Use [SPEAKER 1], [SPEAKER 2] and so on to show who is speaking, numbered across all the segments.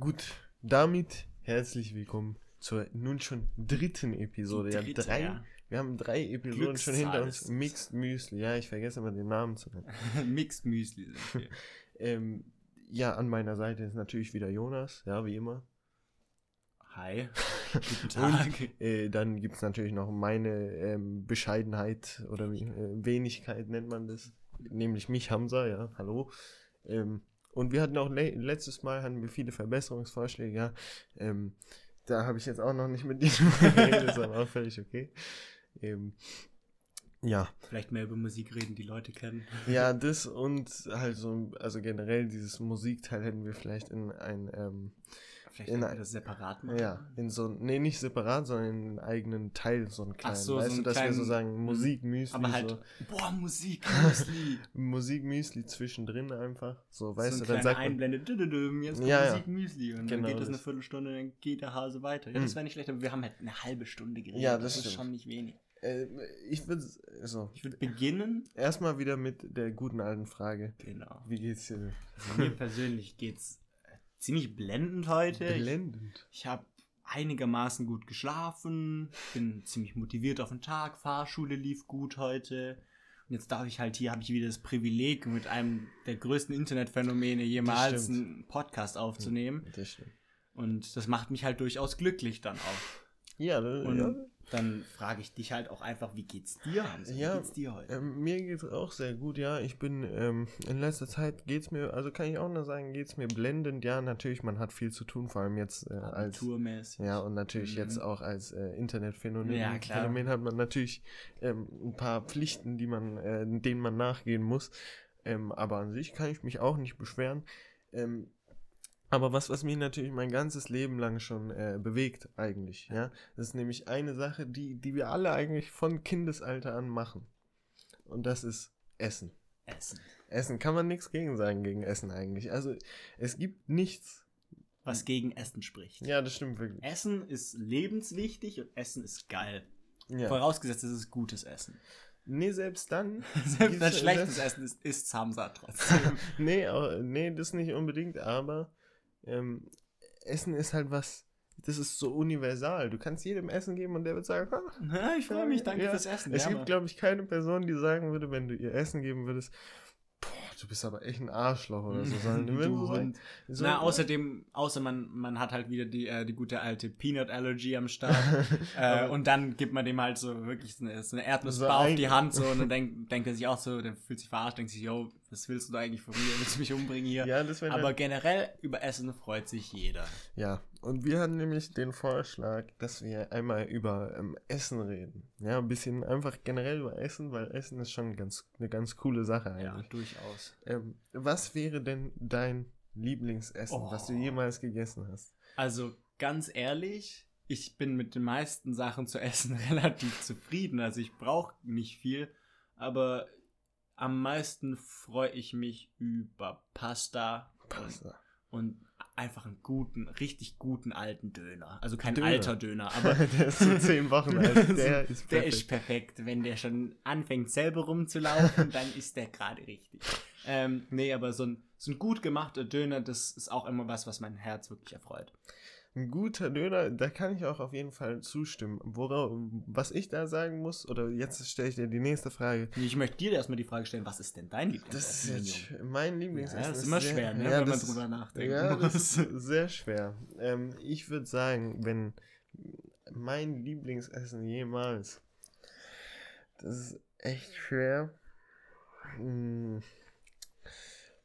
[SPEAKER 1] Gut, damit herzlich willkommen zur nun schon dritten Episode.
[SPEAKER 2] Die
[SPEAKER 1] ja,
[SPEAKER 2] dritte,
[SPEAKER 1] drei,
[SPEAKER 2] ja.
[SPEAKER 1] Wir haben drei Episoden schon hinter uns. Mixed Müsli. Ja, ich vergesse immer den Namen zu nennen.
[SPEAKER 2] Mixed Müsli
[SPEAKER 1] ähm, ja, an meiner Seite ist natürlich wieder Jonas, ja, wie immer.
[SPEAKER 2] Hi. Guten Tag.
[SPEAKER 1] Äh, dann gibt es natürlich noch meine ähm, Bescheidenheit oder äh, Wenigkeit nennt man das. Nämlich mich, Hamza, ja, hallo. Ähm, und wir hatten auch le letztes Mal hatten wir viele Verbesserungsvorschläge, ja. Ähm, da habe ich jetzt auch noch nicht mit dir geredet, ist aber auch völlig okay. Ähm, ja,
[SPEAKER 2] Vielleicht mehr über Musik reden, die Leute kennen.
[SPEAKER 1] ja, das und halt so, also generell dieses Musikteil hätten wir vielleicht in ein, ähm,
[SPEAKER 2] Vielleicht
[SPEAKER 1] In ein-
[SPEAKER 2] das separat machen.
[SPEAKER 1] ja, in so, nee, nicht separat, sondern in einen eigenen Teil, so einen kleinen,
[SPEAKER 2] so,
[SPEAKER 1] weißt
[SPEAKER 2] so
[SPEAKER 1] du, dass wir so
[SPEAKER 2] kleinen-
[SPEAKER 1] sagen,
[SPEAKER 2] Mhm.
[SPEAKER 1] Musikmüsli,
[SPEAKER 2] Aber halt,
[SPEAKER 1] so,
[SPEAKER 2] boah, Musik, Müsli.
[SPEAKER 1] Musikmüsli zwischendrin einfach, so, weißt
[SPEAKER 2] so
[SPEAKER 1] du, dann sagt man,
[SPEAKER 2] Einblende, düdüdüm, jetzt kommt
[SPEAKER 1] Ja.
[SPEAKER 2] Musik Müsli. Und
[SPEAKER 1] Genau
[SPEAKER 2] dann geht das eine
[SPEAKER 1] das.
[SPEAKER 2] Viertelstunde, dann geht der Hase weiter. Ja, das
[SPEAKER 1] Mhm.
[SPEAKER 2] wäre nicht schlecht, aber wir haben halt eine halbe Stunde geredet.
[SPEAKER 1] Ja, das
[SPEAKER 2] ist
[SPEAKER 1] stimmt.
[SPEAKER 2] schon nicht wenig.
[SPEAKER 1] äh, ich würde, so,
[SPEAKER 2] Ich würde beginnen.
[SPEAKER 1] erstmal wieder mit der guten alten Frage,
[SPEAKER 2] Genau.
[SPEAKER 1] wie geht's dir?
[SPEAKER 2] Mir persönlich geht's ziemlich blendend heute. Ich-
[SPEAKER 1] Blendend.
[SPEAKER 2] Ich habe einigermaßen gut geschlafen, bin ziemlich motiviert auf den Tag, Fahrschule lief gut heute. Und jetzt darf ich halt hier, habe ich wieder das Privileg, mit einem der größten Internetphänomene jemals einen Podcast aufzunehmen.
[SPEAKER 1] Das stimmt.
[SPEAKER 2] Und das macht mich halt durchaus glücklich dann auch.
[SPEAKER 1] Ja, das,
[SPEAKER 2] Und
[SPEAKER 1] ja,
[SPEAKER 2] dann frage ich dich halt auch einfach, wie geht's dir, Hans? Wie
[SPEAKER 1] Ja,
[SPEAKER 2] geht's dir heute?
[SPEAKER 1] Ähm, mir geht's auch sehr gut, ja. Ich bin, ähm, in letzter Zeit geht's mir, also kann ich auch nur sagen, geht's mir blendend. Ja, natürlich, man hat viel zu tun, vor allem jetzt äh, als.
[SPEAKER 2] Abiturmäßig.
[SPEAKER 1] Ja, und natürlich
[SPEAKER 2] Mhm.
[SPEAKER 1] jetzt auch als äh, Internetphänomen
[SPEAKER 2] Ja, klar.
[SPEAKER 1] Phänomen hat man natürlich ähm, ein paar Pflichten, die man, äh, denen man nachgehen muss. Ähm, aber an sich kann ich mich auch nicht beschweren. Ähm, aber was, was mich natürlich mein ganzes Leben lang schon äh, bewegt, eigentlich, ja, das ist nämlich eine Sache, die, die wir alle eigentlich von Kindesalter an machen. Und das ist Essen.
[SPEAKER 2] Essen.
[SPEAKER 1] Essen kann man nichts gegen sagen, gegen Essen eigentlich. Also es gibt nichts.
[SPEAKER 2] Was gegen Essen spricht.
[SPEAKER 1] Ja, das stimmt wirklich.
[SPEAKER 2] Essen ist lebenswichtig und Essen ist geil.
[SPEAKER 1] Ja.
[SPEAKER 2] Vorausgesetzt, es ist gutes Essen.
[SPEAKER 1] Nee, selbst dann.
[SPEAKER 2] Selbst wenn schlechtes Essen ist, ist Samsa trotzdem.
[SPEAKER 1] nee, au- nee, das nicht unbedingt, aber ähm, Essen ist halt was, das ist so universal. Du kannst jedem Essen geben und der wird sagen, ah,
[SPEAKER 2] ich freue mich, danke
[SPEAKER 1] Ja,
[SPEAKER 2] fürs Essen.
[SPEAKER 1] es
[SPEAKER 2] ja,
[SPEAKER 1] gibt, glaube ich, keine Person, die sagen würde, wenn du ihr Essen geben würdest, boah, du bist aber echt ein Arschloch oder so. Sondern
[SPEAKER 2] Du
[SPEAKER 1] so sagen,
[SPEAKER 2] Hund.
[SPEAKER 1] so,
[SPEAKER 2] Na, außerdem, außer man, man hat halt wieder die, äh, die gute alte Peanut Allergy am Start. äh, und dann gibt man dem halt so wirklich so eine, so eine
[SPEAKER 1] So
[SPEAKER 2] Erdnussbar auf
[SPEAKER 1] ein-
[SPEAKER 2] die Hand so und dann denkt, denkt er sich auch so, der fühlt sich verarscht, denkt sich, yo, was willst du da eigentlich von mir? Willst du mich umbringen hier?
[SPEAKER 1] ja, das
[SPEAKER 2] Aber generell über Essen freut sich jeder.
[SPEAKER 1] Ja, und wir hatten nämlich den Vorschlag, dass wir einmal über ähm, Essen reden. Ja, ein bisschen einfach generell über Essen, weil Essen ist schon ganz, eine ganz coole Sache eigentlich.
[SPEAKER 2] durchaus.
[SPEAKER 1] Ähm, was wäre denn dein Lieblingsessen,
[SPEAKER 2] Oh.
[SPEAKER 1] was du jemals gegessen hast?
[SPEAKER 2] Also ganz ehrlich, ich bin mit den meisten Sachen zu essen relativ zufrieden. Also ich brauche nicht viel, aber am meisten freue ich mich über Pasta,
[SPEAKER 1] Pasta.
[SPEAKER 2] und einfach einen guten, richtig guten alten Döner. Also kein
[SPEAKER 1] Döner.
[SPEAKER 2] alter Döner, aber
[SPEAKER 1] der ist so zehn Wochen alt. Der ist
[SPEAKER 2] der
[SPEAKER 1] perfekt.
[SPEAKER 2] ist perfekt. Wenn der schon anfängt selber rumzulaufen, dann ist der gerade richtig. Ähm, nee, aber so ein, so ein gut gemachter Döner, das ist auch immer was, was mein Herz wirklich erfreut.
[SPEAKER 1] Ein guter Döner, da kann ich auch auf jeden Fall zustimmen. Worauf, was ich da sagen muss, oder jetzt stelle ich dir die nächste Frage.
[SPEAKER 2] Ich möchte dir erstmal die Frage stellen, was ist denn dein
[SPEAKER 1] Das ist
[SPEAKER 2] Lieblingsessen?
[SPEAKER 1] jetzt mein Lieblingsessen.
[SPEAKER 2] Ja, das ist immer
[SPEAKER 1] sehr-
[SPEAKER 2] schwer, ne,
[SPEAKER 1] ja,
[SPEAKER 2] wenn man
[SPEAKER 1] das-
[SPEAKER 2] drüber nachdenken
[SPEAKER 1] Ja, das ist sehr schwer. Ähm, ich würde sagen, wenn mein Lieblingsessen jemals, das ist echt schwer. Hm.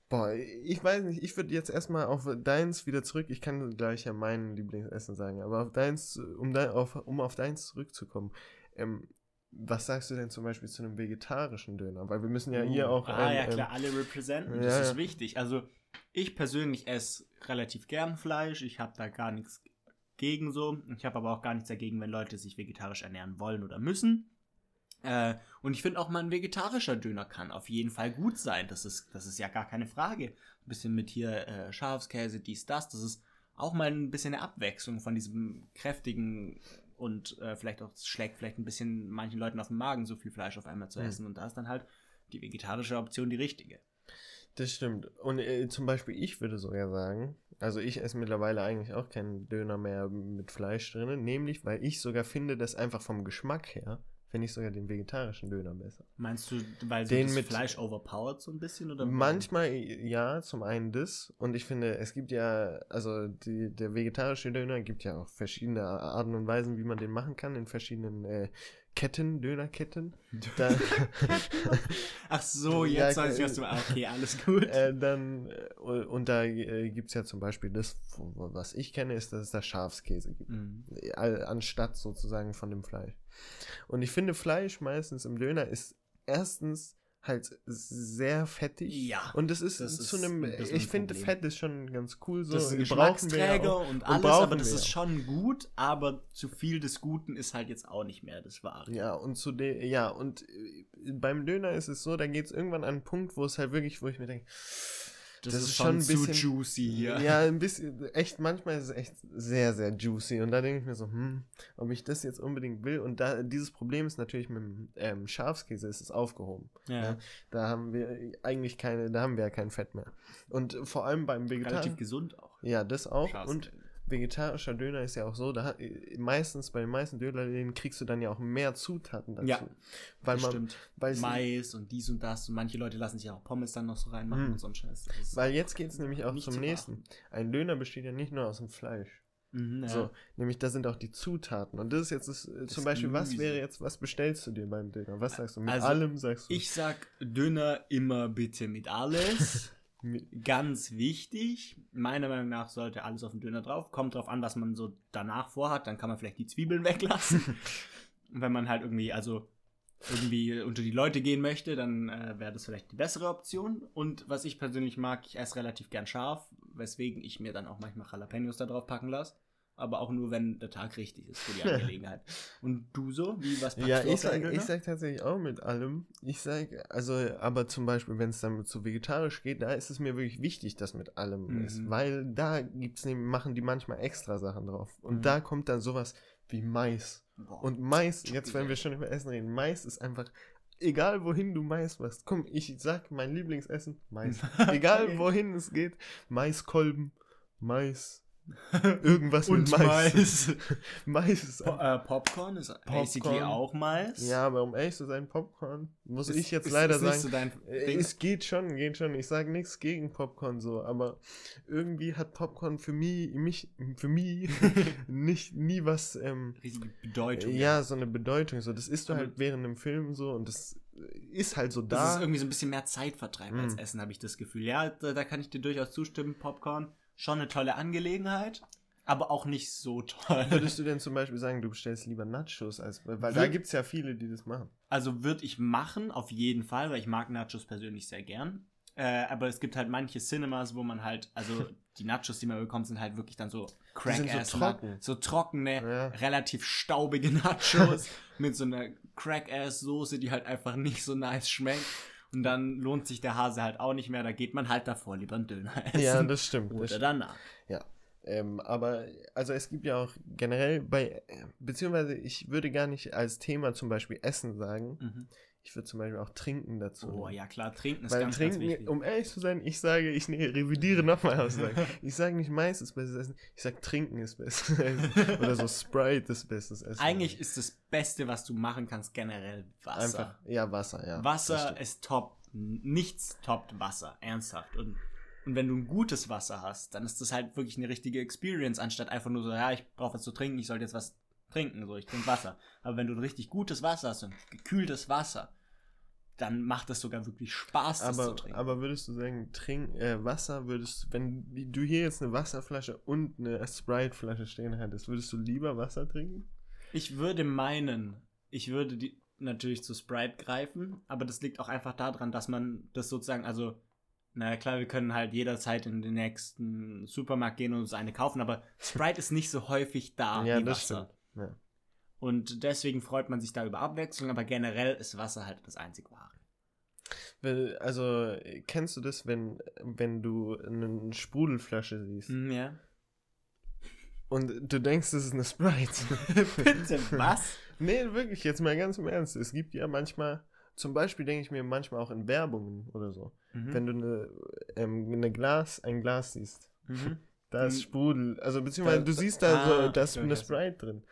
[SPEAKER 1] Boah, ich weiß nicht, ich würde jetzt erstmal auf deins wieder zurück. Ich kann gleich ja mein Lieblingsessen sagen, aber auf deins, um, dein, auf, um auf deins zurückzukommen. Ähm, was sagst du denn zum Beispiel zu einem vegetarischen Döner? Weil wir müssen ja hier auch.
[SPEAKER 2] Ah,
[SPEAKER 1] ein,
[SPEAKER 2] ja,
[SPEAKER 1] ähm,
[SPEAKER 2] klar, alle representen,
[SPEAKER 1] ja,
[SPEAKER 2] das ist
[SPEAKER 1] ja.
[SPEAKER 2] wichtig. Also, ich persönlich esse relativ gern Fleisch. Ich habe da gar nichts gegen so. Ich habe aber auch gar nichts dagegen, wenn Leute sich vegetarisch ernähren wollen oder müssen. Äh, und ich finde auch mal ein vegetarischer Döner kann auf jeden Fall gut sein. Das ist, das ist ja gar keine Frage. Ein bisschen mit hier äh, Schafskäse, dies, das. Das ist auch mal ein bisschen eine Abwechslung von diesem kräftigen und äh, vielleicht auch schlägt vielleicht ein bisschen manchen Leuten auf den Magen, so viel Fleisch auf einmal zu
[SPEAKER 1] Mhm.
[SPEAKER 2] essen. Und da ist dann halt die vegetarische Option die richtige.
[SPEAKER 1] Das stimmt. Und äh, zum Beispiel, ich würde sogar sagen, also ich esse mittlerweile eigentlich auch keinen Döner mehr mit Fleisch drin, nämlich weil ich sogar finde, dass einfach vom Geschmack her finde ich sogar den vegetarischen Döner besser.
[SPEAKER 2] Meinst du, weil so
[SPEAKER 1] Den
[SPEAKER 2] das
[SPEAKER 1] mit-
[SPEAKER 2] Fleisch overpowered so ein bisschen? Oder?
[SPEAKER 1] Manchmal ja, zum einen das und ich finde, es gibt ja, also die, der vegetarische Döner gibt ja auch verschiedene Arten und Weisen, wie man den machen kann, in verschiedenen äh, Ketten, Dönerketten. Da,
[SPEAKER 2] Ach so,
[SPEAKER 1] Ja,
[SPEAKER 2] jetzt weiß ich,
[SPEAKER 1] äh,
[SPEAKER 2] was du ah, Okay, alles gut.
[SPEAKER 1] äh, dann, äh, und da äh, gibt es ja zum Beispiel das, was ich kenne, ist, dass es da Schafskäse gibt.
[SPEAKER 2] Mhm.
[SPEAKER 1] All- anstatt sozusagen von dem Fleisch. Und ich finde, Fleisch meistens im Döner ist erstens halt sehr fettig.
[SPEAKER 2] Ja,
[SPEAKER 1] Und das ist
[SPEAKER 2] das
[SPEAKER 1] zu
[SPEAKER 2] ist
[SPEAKER 1] einem,
[SPEAKER 2] ein
[SPEAKER 1] ich finde. Fett ist schon ganz cool. So,
[SPEAKER 2] das ist ein Geschmacksträger
[SPEAKER 1] auch.
[SPEAKER 2] und
[SPEAKER 1] Und
[SPEAKER 2] alles,
[SPEAKER 1] brauchen
[SPEAKER 2] aber das ist schon gut, aber zu viel des Guten ist halt jetzt auch nicht mehr das Wahre.
[SPEAKER 1] Ja, und zu de ja, und äh, beim Döner ist es so, da geht es irgendwann an einen Punkt, wo es halt wirklich, wo ich mir denke,
[SPEAKER 2] Das,
[SPEAKER 1] Das
[SPEAKER 2] ist,
[SPEAKER 1] ist
[SPEAKER 2] schon
[SPEAKER 1] ein
[SPEAKER 2] zu
[SPEAKER 1] bisschen-
[SPEAKER 2] juicy hier.
[SPEAKER 1] Ja, ein bisschen, echt, manchmal ist es echt sehr, sehr juicy. Und da denke ich mir so, hm, ob ich das jetzt unbedingt will. Und da, dieses Problem ist natürlich mit dem ähm, Schafskäse, ist es aufgehoben.
[SPEAKER 2] Ja,
[SPEAKER 1] Ja. Da haben wir eigentlich keine, da haben wir ja kein Fett mehr. Und vor allem beim Vegetar
[SPEAKER 2] relativ gesund auch.
[SPEAKER 1] Ja, das auch. Und vegetarischer Döner ist ja auch so, da hat, meistens bei den meisten Dönerläden kriegst du dann ja auch mehr Zutaten dazu.
[SPEAKER 2] Ja,
[SPEAKER 1] weil man,
[SPEAKER 2] stimmt.
[SPEAKER 1] weil
[SPEAKER 2] Mais und dies und das und manche Leute lassen sich auch Pommes dann noch so reinmachen
[SPEAKER 1] Mhm.
[SPEAKER 2] und so ein Scheiß. Das
[SPEAKER 1] Weil jetzt geht es nämlich auch zum
[SPEAKER 2] zu
[SPEAKER 1] nächsten. Ein Döner besteht ja nicht nur aus dem Fleisch.
[SPEAKER 2] Mhm, ja.
[SPEAKER 1] So, nämlich da sind auch die Zutaten. Und das ist jetzt das, äh,
[SPEAKER 2] Das
[SPEAKER 1] zum Beispiel, was
[SPEAKER 2] Gemüse.
[SPEAKER 1] wäre jetzt, was bestellst du dir beim Döner? Was sagst du? Mit
[SPEAKER 2] Also,
[SPEAKER 1] allem sagst du.
[SPEAKER 2] Ich sag Döner immer bitte mit alles. Ganz wichtig. Meiner Meinung nach sollte alles auf den Döner drauf. Kommt drauf an, was man so danach vorhat. Dann kann man vielleicht die Zwiebeln weglassen. Wenn man halt irgendwie, also irgendwie unter die Leute gehen möchte, dann äh, wäre das vielleicht die bessere Option. Und was ich persönlich mag, ich esse relativ gern scharf, weswegen ich mir dann auch manchmal Jalapenos da drauf packen lasse. Aber auch nur, wenn der Tag richtig ist für die Angelegenheit. Und du so? Wie, was packst
[SPEAKER 1] ja,
[SPEAKER 2] du
[SPEAKER 1] ich sag,
[SPEAKER 2] Döner?
[SPEAKER 1] ich sag tatsächlich auch mit allem. Ich sag, also, aber zum Beispiel, wenn es dann zu vegetarisch geht, da ist es mir wirklich wichtig, dass mit allem
[SPEAKER 2] Mhm.
[SPEAKER 1] ist. Weil da gibt's nämlich, machen die manchmal extra Sachen drauf. Und
[SPEAKER 2] Mhm.
[SPEAKER 1] da kommt dann sowas wie Mais.
[SPEAKER 2] Boah.
[SPEAKER 1] Und Mais, jetzt wenn wir schon über Essen reden, Mais ist einfach, egal wohin du Mais machst, komm, ich sag mein Lieblingsessen, Mais. Egal wohin es geht, Maiskolben, Mais, irgendwas
[SPEAKER 2] Und
[SPEAKER 1] mit Mais.
[SPEAKER 2] Mais.
[SPEAKER 1] Mais ist
[SPEAKER 2] Po äh, Popcorn ist basically
[SPEAKER 1] Popcorn.
[SPEAKER 2] auch Mais.
[SPEAKER 1] ja, aber um ehrlich zu sein, Popcorn, muss
[SPEAKER 2] Ist-
[SPEAKER 1] ich jetzt
[SPEAKER 2] ist-
[SPEAKER 1] leider
[SPEAKER 2] ist
[SPEAKER 1] sagen,
[SPEAKER 2] so dein
[SPEAKER 1] äh,
[SPEAKER 2] Ding.
[SPEAKER 1] es geht schon, geht schon. Ich sage nichts gegen Popcorn so, aber irgendwie hat Popcorn für mich, mich für mich nicht nie was ähm,
[SPEAKER 2] riesige Bedeutung.
[SPEAKER 1] Ja, so eine Bedeutung. So, das isst du halt während dem Film so und das ist halt so
[SPEAKER 2] Das
[SPEAKER 1] da.
[SPEAKER 2] ist irgendwie so ein bisschen mehr Zeitvertreib als
[SPEAKER 1] Mm.
[SPEAKER 2] Essen, habe ich das Gefühl. Ja, da, da kann ich dir durchaus zustimmen. Popcorn, schon eine tolle Angelegenheit, aber auch nicht so toll.
[SPEAKER 1] Würdest du denn zum Beispiel sagen, du bestellst lieber Nachos als. Weil da
[SPEAKER 2] Würd-
[SPEAKER 1] gibt es ja viele, die das machen.
[SPEAKER 2] Also würde ich machen, auf jeden Fall, weil ich mag Nachos persönlich sehr gern. Äh, aber es gibt halt manche Cinemas, wo man halt, also die Nachos, die man bekommt, sind halt wirklich dann so crack
[SPEAKER 1] sind so
[SPEAKER 2] ass
[SPEAKER 1] trocken.
[SPEAKER 2] so trockene,
[SPEAKER 1] Ja.
[SPEAKER 2] relativ staubige Nachos mit so einer Crack-Ass-Soße, die halt einfach nicht so nice schmeckt. Und dann lohnt sich der Hase halt auch nicht mehr. Da geht man halt davor lieber einen Döner essen.
[SPEAKER 1] Ja, das stimmt. Das
[SPEAKER 2] Oder
[SPEAKER 1] stimmt.
[SPEAKER 2] danach.
[SPEAKER 1] Ähm, aber, also es gibt ja auch generell bei. Beziehungsweise, ich würde gar nicht als Thema zum Beispiel Essen sagen.
[SPEAKER 2] Mhm.
[SPEAKER 1] Ich würde zum Beispiel auch Trinken dazu.
[SPEAKER 2] Oh
[SPEAKER 1] nehmen.
[SPEAKER 2] ja, klar, trinken ist
[SPEAKER 1] Weil
[SPEAKER 2] ganz, ganz
[SPEAKER 1] Trinken,
[SPEAKER 2] wichtig.
[SPEAKER 1] um ehrlich zu sein, ich sage, ich nee, revidiere nochmal Aussage. Ich sage nicht Mais ist besseres Essen, ich sage Trinken ist besseres Essen. Oder so Sprite ist besseres Essen.
[SPEAKER 2] Eigentlich ist das Beste, was du machen kannst, generell Wasser.
[SPEAKER 1] Einfach, ja, Wasser, ja.
[SPEAKER 2] Wasser ist top. Nichts toppt Wasser, ernsthaft. Und, und wenn du ein gutes Wasser hast, dann ist das halt wirklich eine richtige Experience, anstatt einfach nur so, ja, ich brauche was zu trinken, ich sollte jetzt was trinken, so, ich trinke Wasser. Aber wenn du ein richtig gutes Wasser hast und gekühltes Wasser, dann macht es sogar wirklich Spaß, das zu trinken.
[SPEAKER 1] aber würdest du sagen, trink, äh, Wasser würdest wenn du hier jetzt eine Wasserflasche und eine Sprite-Flasche stehen hättest, würdest du lieber Wasser trinken?
[SPEAKER 2] Ich würde meinen, ich würde die natürlich zu Sprite greifen, aber das liegt auch einfach daran, dass man das sozusagen, also, naja klar, wir können halt jederzeit in den nächsten Supermarkt gehen und uns eine kaufen, aber Sprite ist nicht so häufig da
[SPEAKER 1] ja,
[SPEAKER 2] wie
[SPEAKER 1] das
[SPEAKER 2] Wasser.
[SPEAKER 1] stimmt. Ja.
[SPEAKER 2] Und deswegen freut man sich da über Abwechslung, aber generell ist Wasser halt das einzig wahre.
[SPEAKER 1] Also, kennst du das, wenn, wenn du eine Sprudelflasche siehst
[SPEAKER 2] Hm, ja.
[SPEAKER 1] und du denkst, das ist eine Sprite?
[SPEAKER 2] Bitte, was?
[SPEAKER 1] Nee, wirklich, jetzt mal ganz im Ernst. Es gibt ja manchmal, zum Beispiel denke ich mir manchmal auch in Werbungen oder so,
[SPEAKER 2] Mhm.
[SPEAKER 1] wenn du eine, ähm, eine Glas, ein Glas siehst,
[SPEAKER 2] mhm.
[SPEAKER 1] Da ist
[SPEAKER 2] Hm.
[SPEAKER 1] Sprudel. Also beziehungsweise
[SPEAKER 2] Da-
[SPEAKER 1] du siehst da
[SPEAKER 2] ah,
[SPEAKER 1] so, da ist eine
[SPEAKER 2] okay.
[SPEAKER 1] Sprite drin.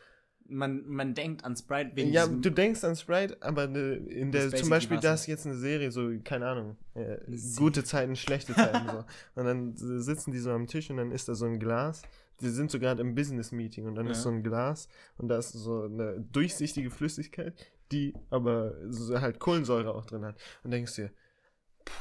[SPEAKER 2] Man, man denkt an Sprite wegen
[SPEAKER 1] Ja, du denkst an Sprite, aber ne, in der,
[SPEAKER 2] ist
[SPEAKER 1] zum Beispiel,
[SPEAKER 2] Wasser.
[SPEAKER 1] das ist jetzt eine Serie, so, keine Ahnung, äh, gute Zeiten, schlechte Zeiten, so. Und dann sitzen die so am Tisch und dann ist da so ein Glas. Die sind so gerade im Business-Meeting und dann ist
[SPEAKER 2] Ja.
[SPEAKER 1] so ein Glas und da ist so eine durchsichtige Flüssigkeit, die aber so halt Kohlensäure auch drin hat. Und denkst dir,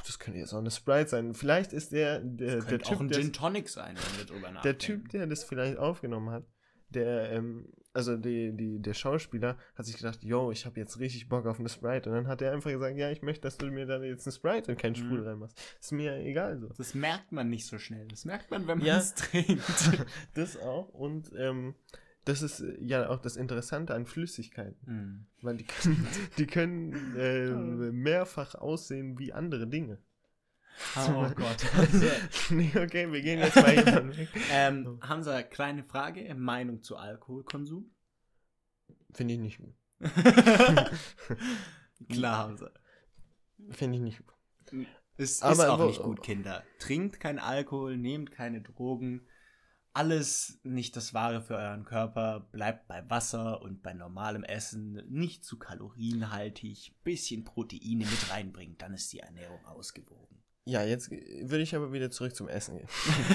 [SPEAKER 1] das könnte jetzt auch eine Sprite sein. Vielleicht ist der, der, der
[SPEAKER 2] könnte
[SPEAKER 1] Typ,
[SPEAKER 2] auch ein
[SPEAKER 1] der-
[SPEAKER 2] Gin Tonic sein, wenn wir drüber nachdenken.
[SPEAKER 1] der Typ, der das vielleicht aufgenommen hat, der, ähm, also die, die, der Schauspieler hat sich gedacht, yo, ich habe jetzt richtig Bock auf eine Sprite. Und dann hat er einfach gesagt, ja, ich möchte, dass du mir da jetzt eine Sprite und keinen
[SPEAKER 2] Mhm.
[SPEAKER 1] Sprudel reinmachst. Ist mir egal so.
[SPEAKER 2] Das merkt man nicht so schnell. Das merkt man, wenn man
[SPEAKER 1] Ja.
[SPEAKER 2] es trinkt.
[SPEAKER 1] Das auch. Und ähm, das ist äh, ja auch das Interessante an Flüssigkeiten.
[SPEAKER 2] Hm.
[SPEAKER 1] Weil die können, die können ähm, mehrfach aussehen wie andere Dinge.
[SPEAKER 2] Oh Gott.
[SPEAKER 1] nee, okay, wir gehen jetzt mal hier weg.
[SPEAKER 2] ähm, Hamza, kleine Frage. Meinung zu Alkoholkonsum?
[SPEAKER 1] Finde ich nicht gut.
[SPEAKER 2] Klar, Hamza.
[SPEAKER 1] Finde ich nicht gut.
[SPEAKER 2] Es
[SPEAKER 1] Aber
[SPEAKER 2] ist auch
[SPEAKER 1] wo-
[SPEAKER 2] nicht gut, Kinder. Trinkt keinen Alkohol, nehmt keine Drogen. Alles nicht das Wahre für euren Körper. Bleibt bei Wasser und bei normalem Essen. Nicht zu kalorienhaltig. Bisschen Proteine mit reinbringen. Dann ist die Ernährung ausgewogen.
[SPEAKER 1] Ja, jetzt würde ich aber wieder zurück zum Essen gehen.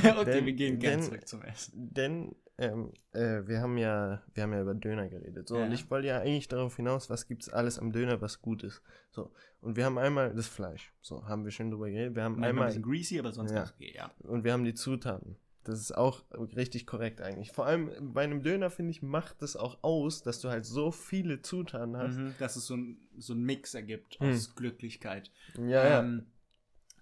[SPEAKER 2] okay,
[SPEAKER 1] Denn-
[SPEAKER 2] wir gehen gerne zurück zum Essen.
[SPEAKER 1] Denn ähm, äh, wir haben ja, wir haben ja über Döner geredet. So,
[SPEAKER 2] Ja.
[SPEAKER 1] und ich wollte ja eigentlich darauf hinaus, was gibt's alles am Döner, was gut ist. So. Und wir haben einmal das Fleisch. So, haben wir schon drüber geredet. Wir haben
[SPEAKER 2] Manchmal ein
[SPEAKER 1] einmal
[SPEAKER 2] bisschen greasy, aber sonst
[SPEAKER 1] Ja.
[SPEAKER 2] ganz okay, ja.
[SPEAKER 1] und wir haben die Zutaten. Das ist auch richtig korrekt eigentlich. Vor allem bei einem Döner, finde ich, macht es auch aus, dass du halt so viele Zutaten hast.
[SPEAKER 2] Mhm, dass es so ein, so ein Mix ergibt
[SPEAKER 1] Hm.
[SPEAKER 2] aus Glücklichkeit.
[SPEAKER 1] Ja, ja.
[SPEAKER 2] Ähm,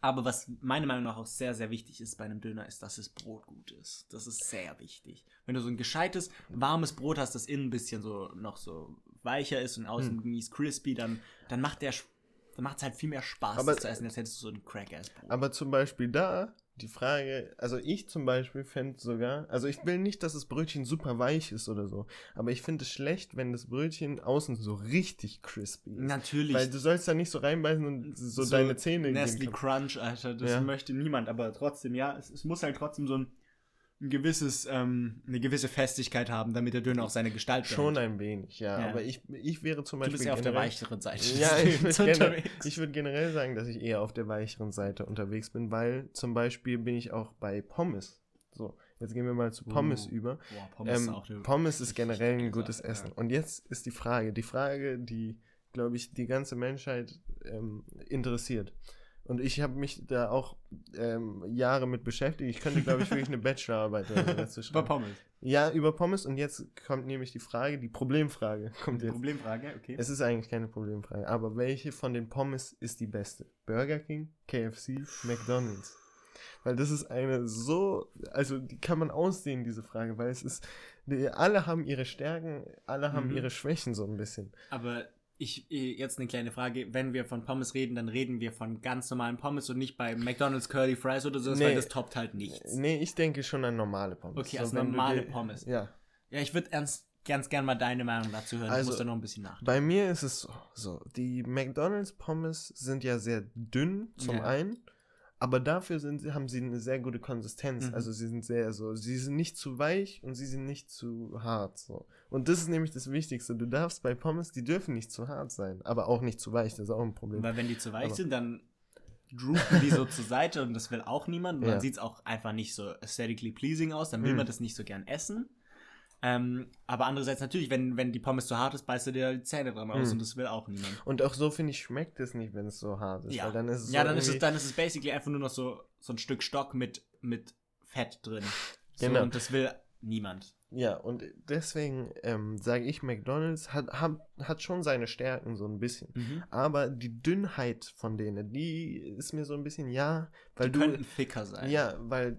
[SPEAKER 2] aber was meiner Meinung nach auch sehr, sehr wichtig ist bei einem Döner, ist, dass es Brot gut ist. Das ist sehr wichtig. Wenn du so ein gescheites, warmes Brot hast, das innen ein bisschen so noch so weicher ist und außen
[SPEAKER 1] Hm.
[SPEAKER 2] crispy, dann, dann macht der dann macht es halt viel mehr Spaß,
[SPEAKER 1] Aber-
[SPEAKER 2] das zu essen, als hättest du so ein Crack-Ass-Brot.
[SPEAKER 1] Aber zum Beispiel da die Frage, also ich zum Beispiel fände sogar, also ich will nicht, dass das Brötchen super weich ist oder so, aber ich finde es schlecht, wenn das Brötchen außen so richtig crispy ist.
[SPEAKER 2] Natürlich.
[SPEAKER 1] Weil du sollst da nicht so reinbeißen und so, deine Zähne
[SPEAKER 2] Nestle Crunch, Alter, das
[SPEAKER 1] Ja.
[SPEAKER 2] möchte niemand, aber trotzdem, ja, es, es muss halt trotzdem so ein, ein gewisses, ähm, eine gewisse Festigkeit haben, damit der Döner auch seine Gestalt
[SPEAKER 1] Schon
[SPEAKER 2] behält.
[SPEAKER 1] ein wenig, ja,
[SPEAKER 2] Ja.
[SPEAKER 1] aber ich, ich wäre zum
[SPEAKER 2] Du
[SPEAKER 1] Beispiel
[SPEAKER 2] bist ja auf der weicheren Seite.
[SPEAKER 1] Ja, ich würde generell, ich würd generell sagen, dass ich eher auf der weicheren Seite unterwegs bin, weil zum Beispiel bin ich auch bei Pommes. So, jetzt gehen wir mal zu Pommes
[SPEAKER 2] Uh,
[SPEAKER 1] über.
[SPEAKER 2] Boah, Pommes, ist
[SPEAKER 1] Ähm,
[SPEAKER 2] auch eine
[SPEAKER 1] Pommes ist generell ein gutes
[SPEAKER 2] Sache,
[SPEAKER 1] Essen.
[SPEAKER 2] ja.
[SPEAKER 1] Und jetzt ist die Frage, die Frage, die, glaube ich, die ganze Menschheit ähm, interessiert. Und ich habe mich da auch ähm, Jahre mit beschäftigt. Ich könnte, glaube ich, wirklich eine Bachelorarbeit dazu
[SPEAKER 2] Über
[SPEAKER 1] schreiben.
[SPEAKER 2] Pommes.
[SPEAKER 1] Ja, über Pommes. Und jetzt kommt nämlich die Frage, die Problemfrage kommt jetzt.
[SPEAKER 2] Problemfrage, okay.
[SPEAKER 1] Es ist eigentlich keine Problemfrage. Aber welche von den Pommes ist die beste? Burger King, KFC, McDonald's? Weil das ist eine so, also die kann man ausdehnen, diese Frage, weil es ist, die, alle haben ihre Stärken, alle haben
[SPEAKER 2] Mhm.
[SPEAKER 1] ihre Schwächen so ein bisschen.
[SPEAKER 2] Aber ich, eh, jetzt eine kleine Frage. Wenn wir von Pommes reden, dann reden wir von ganz normalen Pommes und nicht bei McDonald's Curly Fries oder so,
[SPEAKER 1] Nee.
[SPEAKER 2] weil das toppt halt nichts.
[SPEAKER 1] Nee, ich denke schon an normale Pommes.
[SPEAKER 2] Okay, also
[SPEAKER 1] wenn du
[SPEAKER 2] normale
[SPEAKER 1] dir-
[SPEAKER 2] Pommes.
[SPEAKER 1] Ja.
[SPEAKER 2] Ja, ich würde ernst ganz gern mal deine Meinung dazu hören.
[SPEAKER 1] Also,
[SPEAKER 2] ich muss da noch ein bisschen nach.
[SPEAKER 1] Bei mir ist es so, so, die McDonald's Pommes sind ja sehr dünn zum
[SPEAKER 2] Ja.
[SPEAKER 1] einen, aber dafür sind, haben sie eine sehr gute Konsistenz.
[SPEAKER 2] Mhm.
[SPEAKER 1] Also sie sind sehr so, sie sind nicht zu weich und sie sind nicht zu hart. So. Und das ist nämlich das Wichtigste. Du darfst bei Pommes, die dürfen nicht zu hart sein, aber auch nicht zu weich, das ist auch ein Problem.
[SPEAKER 2] Weil wenn die zu weich
[SPEAKER 1] Aber-
[SPEAKER 2] sind, dann droopen die so zur Seite und das will auch niemand. Und
[SPEAKER 1] Ja.
[SPEAKER 2] dann sieht es auch einfach nicht so aesthetically pleasing aus, dann will
[SPEAKER 1] Mhm.
[SPEAKER 2] man das nicht so gern essen. Ähm, aber andererseits natürlich, wenn, wenn die Pommes zu hart ist, beißt du dir die Zähne dran aus
[SPEAKER 1] Mhm.
[SPEAKER 2] und das will auch niemand.
[SPEAKER 1] Und auch so, finde ich, schmeckt es nicht, wenn es so hart ist.
[SPEAKER 2] Ja,
[SPEAKER 1] Weil dann ist es
[SPEAKER 2] ja
[SPEAKER 1] so
[SPEAKER 2] dann, ist es, dann ist es basically einfach nur noch so, so ein Stück Stock mit, mit Fett drin. So,
[SPEAKER 1] Genau.
[SPEAKER 2] Und das will niemand.
[SPEAKER 1] Ja, und deswegen ähm, sage ich, McDonald's hat, hat, hat schon seine Stärken so ein bisschen. Aber die Dünnheit von denen, die ist mir so ein bisschen, ja, weil
[SPEAKER 2] Die
[SPEAKER 1] du.
[SPEAKER 2] könnten Ficker sein.
[SPEAKER 1] Ja, weil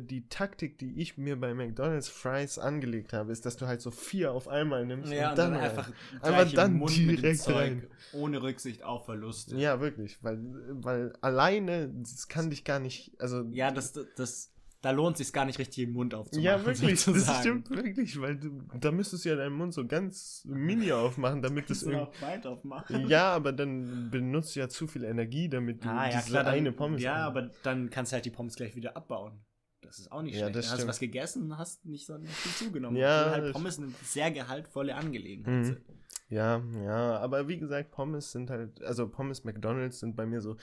[SPEAKER 1] die Taktik, die ich mir bei McDonald's Fries angelegt habe, ist, dass du halt so vier auf einmal nimmst
[SPEAKER 2] Ja,
[SPEAKER 1] und
[SPEAKER 2] dann,
[SPEAKER 1] dann, rein.
[SPEAKER 2] einfach,
[SPEAKER 1] Einfach dann direkt
[SPEAKER 2] Zeug,
[SPEAKER 1] rein.
[SPEAKER 2] ohne Rücksicht auf Verluste.
[SPEAKER 1] Ja, wirklich, weil, weil alleine, das kann dich gar nicht, also.
[SPEAKER 2] Ja, das, das da lohnt sich gar nicht richtig den Mund aufzumachen.
[SPEAKER 1] Ja, wirklich, das stimmt wirklich, weil du, da müsstest du ja deinen Mund so ganz mini aufmachen, damit das irgendwie.
[SPEAKER 2] weit aufmachen.
[SPEAKER 1] Ja, aber dann benutzt du ja zu viel Energie, damit du
[SPEAKER 2] Ah, ja,
[SPEAKER 1] diese
[SPEAKER 2] klar, dann,
[SPEAKER 1] eine Pommes
[SPEAKER 2] Ja,
[SPEAKER 1] an-
[SPEAKER 2] aber dann kannst du halt die Pommes gleich wieder abbauen. Das ist auch nicht
[SPEAKER 1] Ja,
[SPEAKER 2] schlecht.
[SPEAKER 1] das
[SPEAKER 2] Dann hast du was gegessen und hast nicht so viel zugenommen.
[SPEAKER 1] Ja,
[SPEAKER 2] halt Pommes eine sehr gehaltvolle Angelegenheit
[SPEAKER 1] Mhm.
[SPEAKER 2] sind.
[SPEAKER 1] Ja, ja, aber wie gesagt, Pommes sind halt, also Pommes McDonalds sind bei mir so,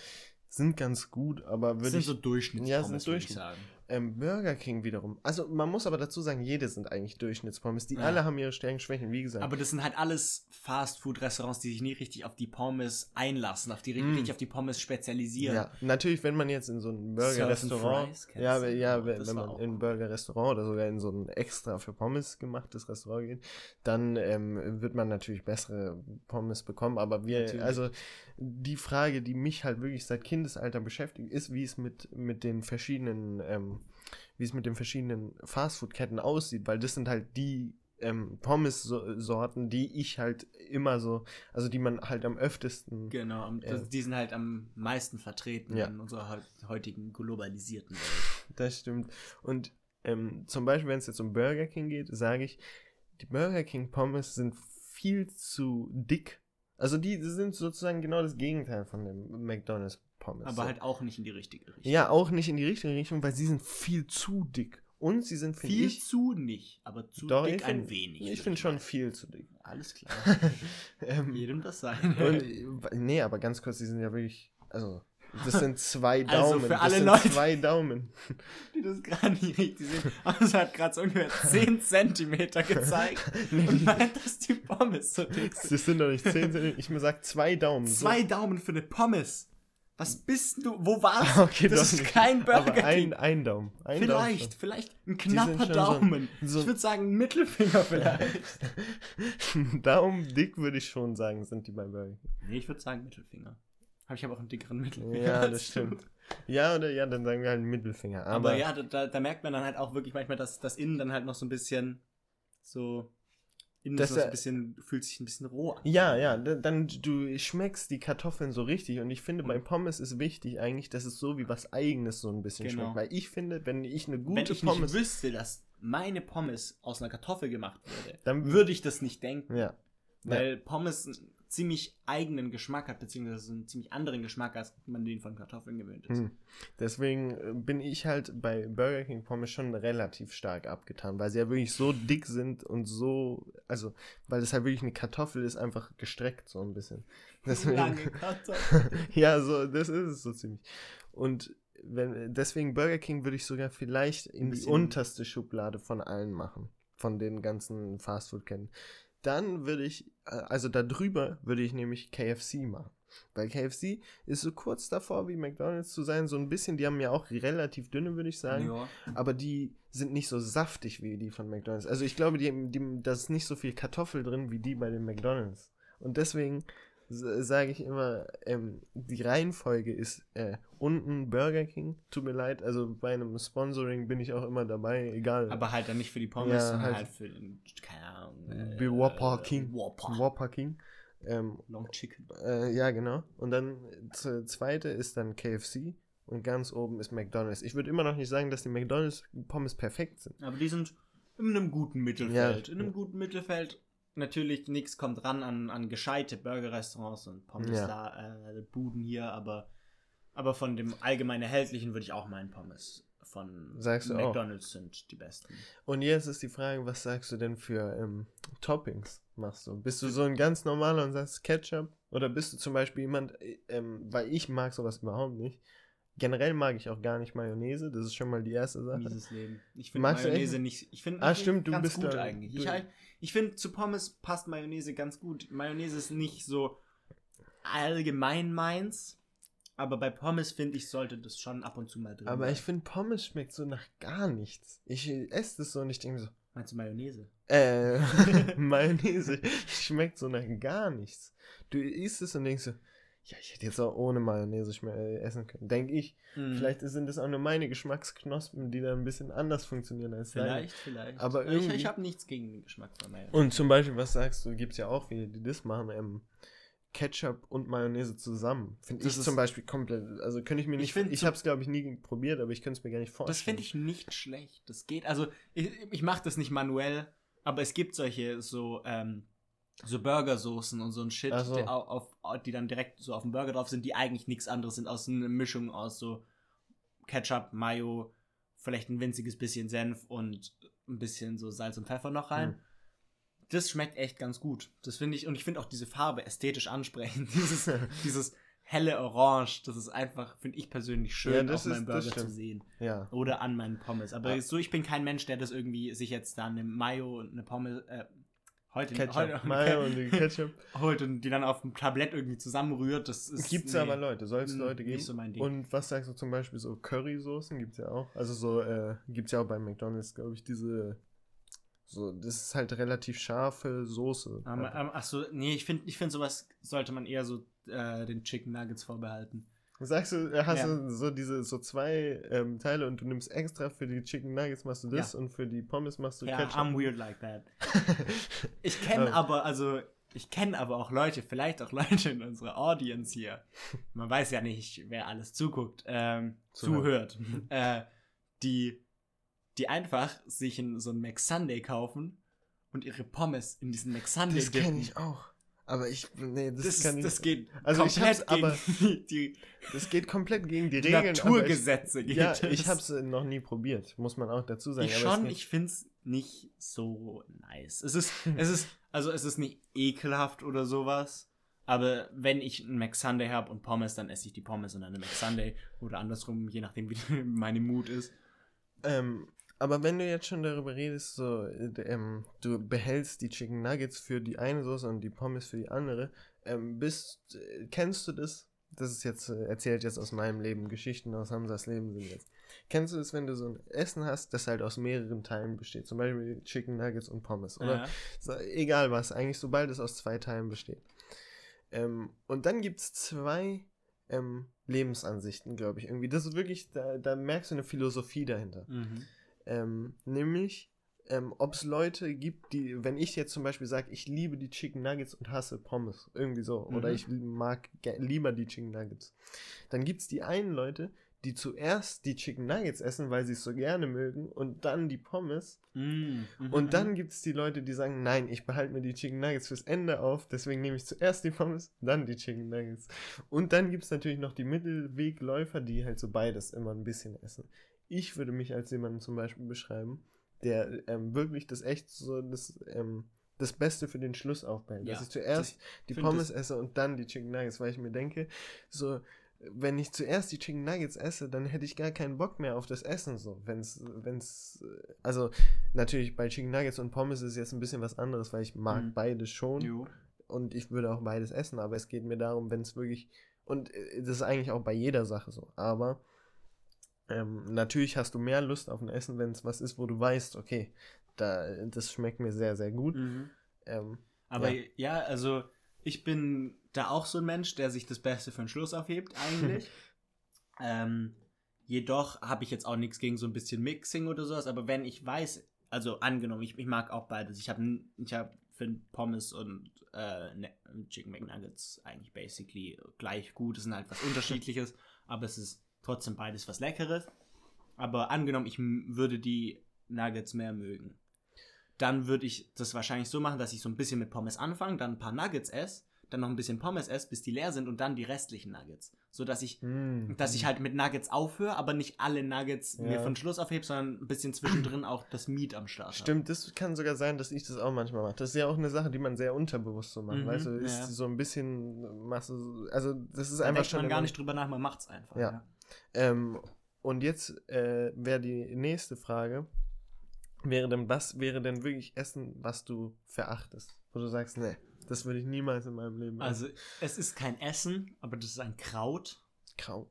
[SPEAKER 1] sind ganz gut, aber würde
[SPEAKER 2] sind
[SPEAKER 1] ich,
[SPEAKER 2] so Durchschnittspommes,
[SPEAKER 1] Ja, sind
[SPEAKER 2] würde ich
[SPEAKER 1] Durchschnitt.
[SPEAKER 2] sagen.
[SPEAKER 1] Ähm, Burger King wiederum, also man muss aber dazu sagen, jede sind eigentlich Durchschnittspommes, die
[SPEAKER 2] Ja.
[SPEAKER 1] alle haben ihre Stärken, Schwächen, wie gesagt.
[SPEAKER 2] Aber das sind halt alles Fast-Food-Restaurants, die sich nie richtig auf die Pommes einlassen, auf die
[SPEAKER 1] Mm.
[SPEAKER 2] richtig auf die Pommes spezialisieren.
[SPEAKER 1] ja, natürlich, wenn man jetzt in so ein Burger-Restaurant, ja, ja,
[SPEAKER 2] Oh,
[SPEAKER 1] wenn wenn man in ein. Burger-Restaurant oder sogar in so ein extra für Pommes gemachtes Restaurant geht, dann ähm, wird man natürlich bessere Pommes bekommen. Aber wir,
[SPEAKER 2] Natürlich.
[SPEAKER 1] also die Frage, die mich halt wirklich seit Kindesalter beschäftigt, ist, wie es mit, mit den verschiedenen, ähm, wie es mit den verschiedenen Fastfood-Ketten aussieht, weil das sind halt die ähm, Pommes-Sorten, die ich halt immer so, also die man halt am öftesten
[SPEAKER 2] Genau, das, die sind halt am meisten vertreten
[SPEAKER 1] Ja.
[SPEAKER 2] in unserer heu- heutigen globalisierten Welt.
[SPEAKER 1] Das stimmt. Und ähm, zum Beispiel, wenn es jetzt um Burger King geht, sage ich, die Burger King Pommes sind viel zu dick. Also die sind sozusagen genau das Gegenteil von dem McDonald's Pommes.
[SPEAKER 2] Aber
[SPEAKER 1] so.
[SPEAKER 2] halt auch nicht in die richtige Richtung.
[SPEAKER 1] ja, auch nicht in die richtige Richtung, weil sie sind viel zu dick. Und sie sind,
[SPEAKER 2] Viel
[SPEAKER 1] ich,
[SPEAKER 2] zu nicht, aber zu
[SPEAKER 1] doch,
[SPEAKER 2] dick
[SPEAKER 1] ich
[SPEAKER 2] ein
[SPEAKER 1] find-
[SPEAKER 2] wenig.
[SPEAKER 1] Ich finde schon viel zu dick.
[SPEAKER 2] Alles klar.
[SPEAKER 1] ähm,
[SPEAKER 2] Jedem das sein.
[SPEAKER 1] und, äh, nee, aber ganz kurz, die sind ja wirklich, also, das sind zwei Daumen.
[SPEAKER 2] Also für
[SPEAKER 1] das
[SPEAKER 2] alle Leute-
[SPEAKER 1] zwei Daumen.
[SPEAKER 2] die das gerade nicht richtig sehen. Also hat gerade so ungefähr 10 Zentimeter gezeigt und meint, dass die Pommes so dick sind.
[SPEAKER 1] Das sind doch nicht 10 Zentimeter. Ich mir sag zwei Daumen. So.
[SPEAKER 2] Zwei Daumen für eine Pommes. Was bist du? Wo warst
[SPEAKER 1] Okay,
[SPEAKER 2] das ist
[SPEAKER 1] nicht.
[SPEAKER 2] kein Burger
[SPEAKER 1] Aber ein,
[SPEAKER 2] King.
[SPEAKER 1] ein Daumen. Ein
[SPEAKER 2] vielleicht, vielleicht ein knapper Daumen.
[SPEAKER 1] so-
[SPEAKER 2] ich würde sagen, ein Mittelfinger vielleicht.
[SPEAKER 1] Daumen. Daumen dick würde ich schon sagen, sind die bei Burger King.
[SPEAKER 2] nee, ich würde sagen Mittelfinger. Habe ich aber auch einen dickeren Mittelfinger.
[SPEAKER 1] Ja, das
[SPEAKER 2] du.
[SPEAKER 1] stimmt. Ja, oder ja, dann sagen wir halt Mittelfinger.
[SPEAKER 2] Aber,
[SPEAKER 1] Aber,
[SPEAKER 2] ja, da, da merkt man dann halt auch wirklich manchmal, dass das Innen dann halt noch so ein bisschen so. Innen
[SPEAKER 1] Das
[SPEAKER 2] so ein bisschen, fühlt sich ein bisschen roh an.
[SPEAKER 1] ja, ja, da- dann du schmeckst die Kartoffeln so richtig. Und ich finde,
[SPEAKER 2] Mhm.
[SPEAKER 1] bei Pommes ist wichtig eigentlich, dass es so wie was Eigenes so ein bisschen
[SPEAKER 2] Genau.
[SPEAKER 1] schmeckt. Weil ich finde, wenn ich eine gute
[SPEAKER 2] Wenn ich
[SPEAKER 1] Pommes.
[SPEAKER 2] nicht wüsste, dass meine Pommes aus einer Kartoffel gemacht wurde,
[SPEAKER 1] Dann
[SPEAKER 2] würde ich das nicht denken.
[SPEAKER 1] Ja.
[SPEAKER 2] Weil Pommes einen ziemlich eigenen Geschmack hat, beziehungsweise einen ziemlich anderen Geschmack, als man den von Kartoffeln gewöhnt ist.
[SPEAKER 1] Hm. Deswegen äh, bin ich halt bei Burger King Pommes schon relativ stark abgetan, weil sie ja wirklich so dick sind und so, also, weil es halt wirklich eine Kartoffel ist, einfach gestreckt so ein bisschen. Deswegen,
[SPEAKER 2] Lange Kartoffeln.
[SPEAKER 1] ja, so, das ist es so ziemlich. Und wenn, deswegen Burger King würde ich sogar vielleicht in die unterste Schublade von allen machen, von den ganzen Fastfood-Ketten. Dann würde ich, äh, also da drüber würde ich nämlich KFC machen. Weil KFC ist so kurz davor, wie McDonalds zu sein, so ein bisschen, die haben ja auch relativ dünne, würde ich sagen,
[SPEAKER 2] Ja.
[SPEAKER 1] aber die sind nicht so saftig wie die von McDonalds. Also ich glaube, die, die, da ist nicht so viel Kartoffel drin wie die bei den McDonalds. Und deswegen sage ich immer, ähm, die Reihenfolge ist äh, unten Burger King. Tut mir leid, also bei einem Sponsoring bin ich auch immer dabei, egal.
[SPEAKER 2] Aber halt dann nicht für die Pommes,
[SPEAKER 1] Ja,
[SPEAKER 2] sondern
[SPEAKER 1] halt-
[SPEAKER 2] halt, für den, keine Ahnung.
[SPEAKER 1] Wie Whopper King.
[SPEAKER 2] Whopper.
[SPEAKER 1] Whopper King. Ähm,
[SPEAKER 2] Long Chicken.
[SPEAKER 1] äh, ja, genau. Und dann z- zweite ist dann KFC und ganz oben ist McDonalds. Ich würde immer noch nicht sagen, dass die McDonalds Pommes perfekt sind.
[SPEAKER 2] Aber die sind in einem guten Mittelfeld.
[SPEAKER 1] Ja.
[SPEAKER 2] In einem guten Mittelfeld. Natürlich, nichts kommt ran an, an gescheite Burger-Restaurants und Pommes-Buden hier, aber, aber von dem allgemein erhältlichen würde ich auch meinen Pommes von
[SPEAKER 1] Sagst?
[SPEAKER 2] McDonalds sind die besten.
[SPEAKER 1] Und jetzt ist die Frage, was sagst du denn für ähm, Toppings machst du? Bist du so ein ganz normaler und sagst Ketchup? Oder bist du zum Beispiel jemand, äh, ähm, weil ich mag sowas überhaupt nicht. Generell mag ich auch gar nicht Mayonnaise, das ist schon mal die erste Sache.
[SPEAKER 2] Mieses Leben. Ich finde Mayonnaise nicht. Ich finde
[SPEAKER 1] Ah,
[SPEAKER 2] nicht
[SPEAKER 1] stimmt, du
[SPEAKER 2] ganz
[SPEAKER 1] bist
[SPEAKER 2] gut
[SPEAKER 1] da-
[SPEAKER 2] eigentlich.
[SPEAKER 1] du-
[SPEAKER 2] Ich, ich finde, zu Pommes passt Mayonnaise ganz gut. Mayonnaise ist nicht so allgemein meins. Aber bei Pommes finde ich, sollte das schon ab und zu mal drin
[SPEAKER 1] Aber
[SPEAKER 2] sein.
[SPEAKER 1] ich finde, Pommes schmeckt so nach gar nichts. Ich esse das so und ich denke so,
[SPEAKER 2] Meinst du Mayonnaise?
[SPEAKER 1] äh, Mayonnaise schmeckt so nach gar nichts. Du isst es und denkst so, ja, ich hätte jetzt auch ohne Mayonnaise äh, essen können. Denke ich.
[SPEAKER 2] Hm.
[SPEAKER 1] Vielleicht sind das auch nur meine Geschmacksknospen, die da ein bisschen anders funktionieren als deine.
[SPEAKER 2] Vielleicht, vielleicht.
[SPEAKER 1] Aber
[SPEAKER 2] ich
[SPEAKER 1] irgendwie-
[SPEAKER 2] ich habe nichts gegen den Geschmack von Mayonnaise.
[SPEAKER 1] Und zum Beispiel, was sagst du, gibt es ja auch viele, die das machen, ähm, Ketchup und Mayonnaise zusammen. Finde ich
[SPEAKER 2] ist-
[SPEAKER 1] zum Beispiel komplett, also könnte ich mir
[SPEAKER 2] Ich
[SPEAKER 1] nicht,
[SPEAKER 2] find
[SPEAKER 1] ich
[SPEAKER 2] so-
[SPEAKER 1] habe es glaube ich nie probiert, aber ich könnte es mir gar nicht vorstellen.
[SPEAKER 2] Das finde ich nicht schlecht. Das geht. Also, ich, ich mache das nicht manuell, aber es gibt solche so, ähm, so Burgersoßen und so ein Shit,
[SPEAKER 1] so.
[SPEAKER 2] die, auf, die dann direkt so auf dem Burger drauf sind, die eigentlich nichts anderes sind, aus einer Mischung aus so Ketchup, Mayo, vielleicht ein winziges bisschen Senf und ein bisschen so Salz und Pfeffer noch rein.
[SPEAKER 1] Mhm.
[SPEAKER 2] Das schmeckt echt ganz gut. Das finde ich, und ich finde auch diese Farbe ästhetisch ansprechend. Dieses, dieses helle Orange, das ist einfach, finde ich persönlich schön,
[SPEAKER 1] Ja,
[SPEAKER 2] auf meinem Burger zu sehen.
[SPEAKER 1] Ja.
[SPEAKER 2] Oder an meinen Pommes. Aber
[SPEAKER 1] Ja.
[SPEAKER 2] so, ich bin kein Mensch, der das irgendwie sich jetzt da eine Mayo und eine Pommes, äh, heute,
[SPEAKER 1] Ketchup.
[SPEAKER 2] heute
[SPEAKER 1] Mayo und die Ketchup.
[SPEAKER 2] holt und die dann auf dem Tablett irgendwie zusammenrührt. Das ist.
[SPEAKER 1] Gibt's
[SPEAKER 2] nee,
[SPEAKER 1] aber Leute, soll es Leute geben.
[SPEAKER 2] Nicht so mein Ding.
[SPEAKER 1] Und was sagst du zum Beispiel so Currysoßen gibt's ja auch. Also so äh, gibt's ja auch bei McDonald's, glaube ich, diese so das ist halt relativ scharfe Soße.
[SPEAKER 2] Ähm, ähm, ach so, nee, ich finde, ich find, sowas sollte man eher so äh, den Chicken Nuggets vorbehalten.
[SPEAKER 1] Sagst du, hast
[SPEAKER 2] Ja.
[SPEAKER 1] du so diese so zwei ähm, Teile und du nimmst extra für die Chicken Nuggets machst du das und für die Pommes machst du
[SPEAKER 2] Ja,
[SPEAKER 1] Ketchup.
[SPEAKER 2] I'm weird like that. Ich kenne
[SPEAKER 1] Ähm.
[SPEAKER 2] aber, also, ich kenne aber auch Leute, vielleicht auch Leute in unserer Audience hier. Man weiß ja nicht, wer alles zuguckt, ähm,
[SPEAKER 1] Zuhört.
[SPEAKER 2] zuhört. äh, die, die einfach sich in so einen McSunday kaufen und ihre Pommes in diesen McSunday
[SPEAKER 1] das kenne ich auch. Aber ich nee, das,
[SPEAKER 2] Das,
[SPEAKER 1] kann ich
[SPEAKER 2] das geht
[SPEAKER 1] Also ich
[SPEAKER 2] komplett
[SPEAKER 1] hab's aber-
[SPEAKER 2] gegen die,
[SPEAKER 1] das geht komplett gegen die
[SPEAKER 2] die
[SPEAKER 1] Regeln. aber ich-
[SPEAKER 2] Naturgesetze. geht
[SPEAKER 1] Ja,
[SPEAKER 2] das.
[SPEAKER 1] ich habe es noch nie probiert, muss man auch dazu sagen.
[SPEAKER 2] Ich schon, ich finde es nicht so nice. Es ist, es ist, also es ist nicht ekelhaft oder sowas. Aber wenn ich einen McSunday habe und Pommes, dann esse ich die Pommes und dann eine McSunday. Oder andersrum, je nachdem, wie meine Mut ist.
[SPEAKER 1] Ähm, aber wenn du jetzt schon darüber redest, so, äh, ähm, du behältst die Chicken Nuggets für die eine Soße und die Pommes für die andere, ähm, bist, äh, kennst du das? Das ist jetzt, äh, erzählt jetzt aus meinem Leben, Geschichten aus Hamzas Leben sind jetzt. Kennst du das, wenn du so ein Essen hast, das halt aus mehreren Teilen besteht? Zum Beispiel Chicken Nuggets und Pommes, oder?
[SPEAKER 2] Ja.
[SPEAKER 1] So, egal was, eigentlich sobald es aus zwei Teilen besteht. Ähm, und dann gibt es zwei ähm, Lebensansichten, glaube ich, irgendwie. Das ist wirklich, da, da merkst du eine Philosophie dahinter.
[SPEAKER 2] Mhm.
[SPEAKER 1] Ähm, nämlich, ähm, ob es Leute gibt, die, wenn ich jetzt zum Beispiel sage, ich liebe die Chicken Nuggets und hasse Pommes, irgendwie so, oder
[SPEAKER 2] Mhm.
[SPEAKER 1] ich mag lieber die Chicken Nuggets, dann gibt es die einen Leute, die zuerst die Chicken Nuggets essen, weil sie es so gerne mögen, und dann die Pommes.
[SPEAKER 2] Mhm. Mhm.
[SPEAKER 1] Und dann gibt es die Leute, die sagen, nein, ich behalte mir die Chicken Nuggets fürs Ende auf, deswegen nehme ich zuerst die Pommes, dann die Chicken Nuggets. Und dann gibt es natürlich noch die Mittelwegläufer, die halt so beides immer ein bisschen essen. Ich würde mich als jemanden zum Beispiel beschreiben, der ähm, wirklich das echt so das, ähm, das Beste für den Schluss aufbehält.
[SPEAKER 2] Ja,
[SPEAKER 1] dass ich zuerst die Pommes esse und dann die Chicken Nuggets, weil ich mir denke, so, wenn ich zuerst die Chicken Nuggets esse, dann hätte ich gar keinen Bock mehr auf das Essen, so. Wenn's, wenn's, also, natürlich bei Chicken Nuggets und Pommes ist jetzt ein bisschen was anderes, weil ich mag
[SPEAKER 2] Mhm.
[SPEAKER 1] beides schon
[SPEAKER 2] Jo.
[SPEAKER 1] und ich würde auch beides essen, aber es geht mir darum, wenn es wirklich, und äh, das ist eigentlich auch bei jeder Sache so, aber ähm, natürlich hast du mehr Lust auf ein Essen, wenn es was ist, wo du weißt, okay, da, das schmeckt mir sehr, sehr gut.
[SPEAKER 2] Mhm.
[SPEAKER 1] Ähm,
[SPEAKER 2] Aber
[SPEAKER 1] Ja.
[SPEAKER 2] ja. also ich bin da auch so ein Mensch, der sich das Beste für den Schluss aufhebt, eigentlich. ähm, jedoch habe ich jetzt auch nichts gegen so ein bisschen Mixing oder sowas, aber wenn ich weiß, also angenommen, ich, ich mag auch beides. Ich habe ich hab für Pommes und äh, ne, Chicken McNuggets eigentlich basically gleich gut. Es sind halt was Unterschiedliches, aber es ist trotzdem beides was Leckeres. Aber angenommen, ich würde die Nuggets mehr mögen dann würde ich das wahrscheinlich so machen, dass ich so ein bisschen mit Pommes anfange, dann ein paar Nuggets esse, dann noch ein bisschen Pommes esse, bis die leer sind und dann die restlichen Nuggets. So dass ich,
[SPEAKER 1] mm,
[SPEAKER 2] dass ich halt mit Nuggets aufhöre, aber nicht alle Nuggets mir
[SPEAKER 1] Ja.
[SPEAKER 2] von Schluss aufhebe, sondern ein bisschen zwischendrin auch das Meat am Start.
[SPEAKER 1] Stimmt, das kann sogar sein, dass ich das auch manchmal mache. Das ist ja auch eine Sache, die man sehr unterbewusst so macht,
[SPEAKER 2] Mhm,
[SPEAKER 1] weißt du? Ist
[SPEAKER 2] ja.
[SPEAKER 1] so ein bisschen, machst du, also das ist
[SPEAKER 2] Da
[SPEAKER 1] einfach
[SPEAKER 2] denkt
[SPEAKER 1] schon
[SPEAKER 2] man gar nicht drüber nach, man macht's einfach.
[SPEAKER 1] Ja. Ähm, und jetzt äh, wäre die nächste Frage, wäre denn, was wäre denn wirklich Essen, was du verachtest? Wo du sagst, nee, das würde ich niemals in meinem Leben essen.
[SPEAKER 2] Also es ist kein Essen, aber das ist ein Kraut.
[SPEAKER 1] Grau.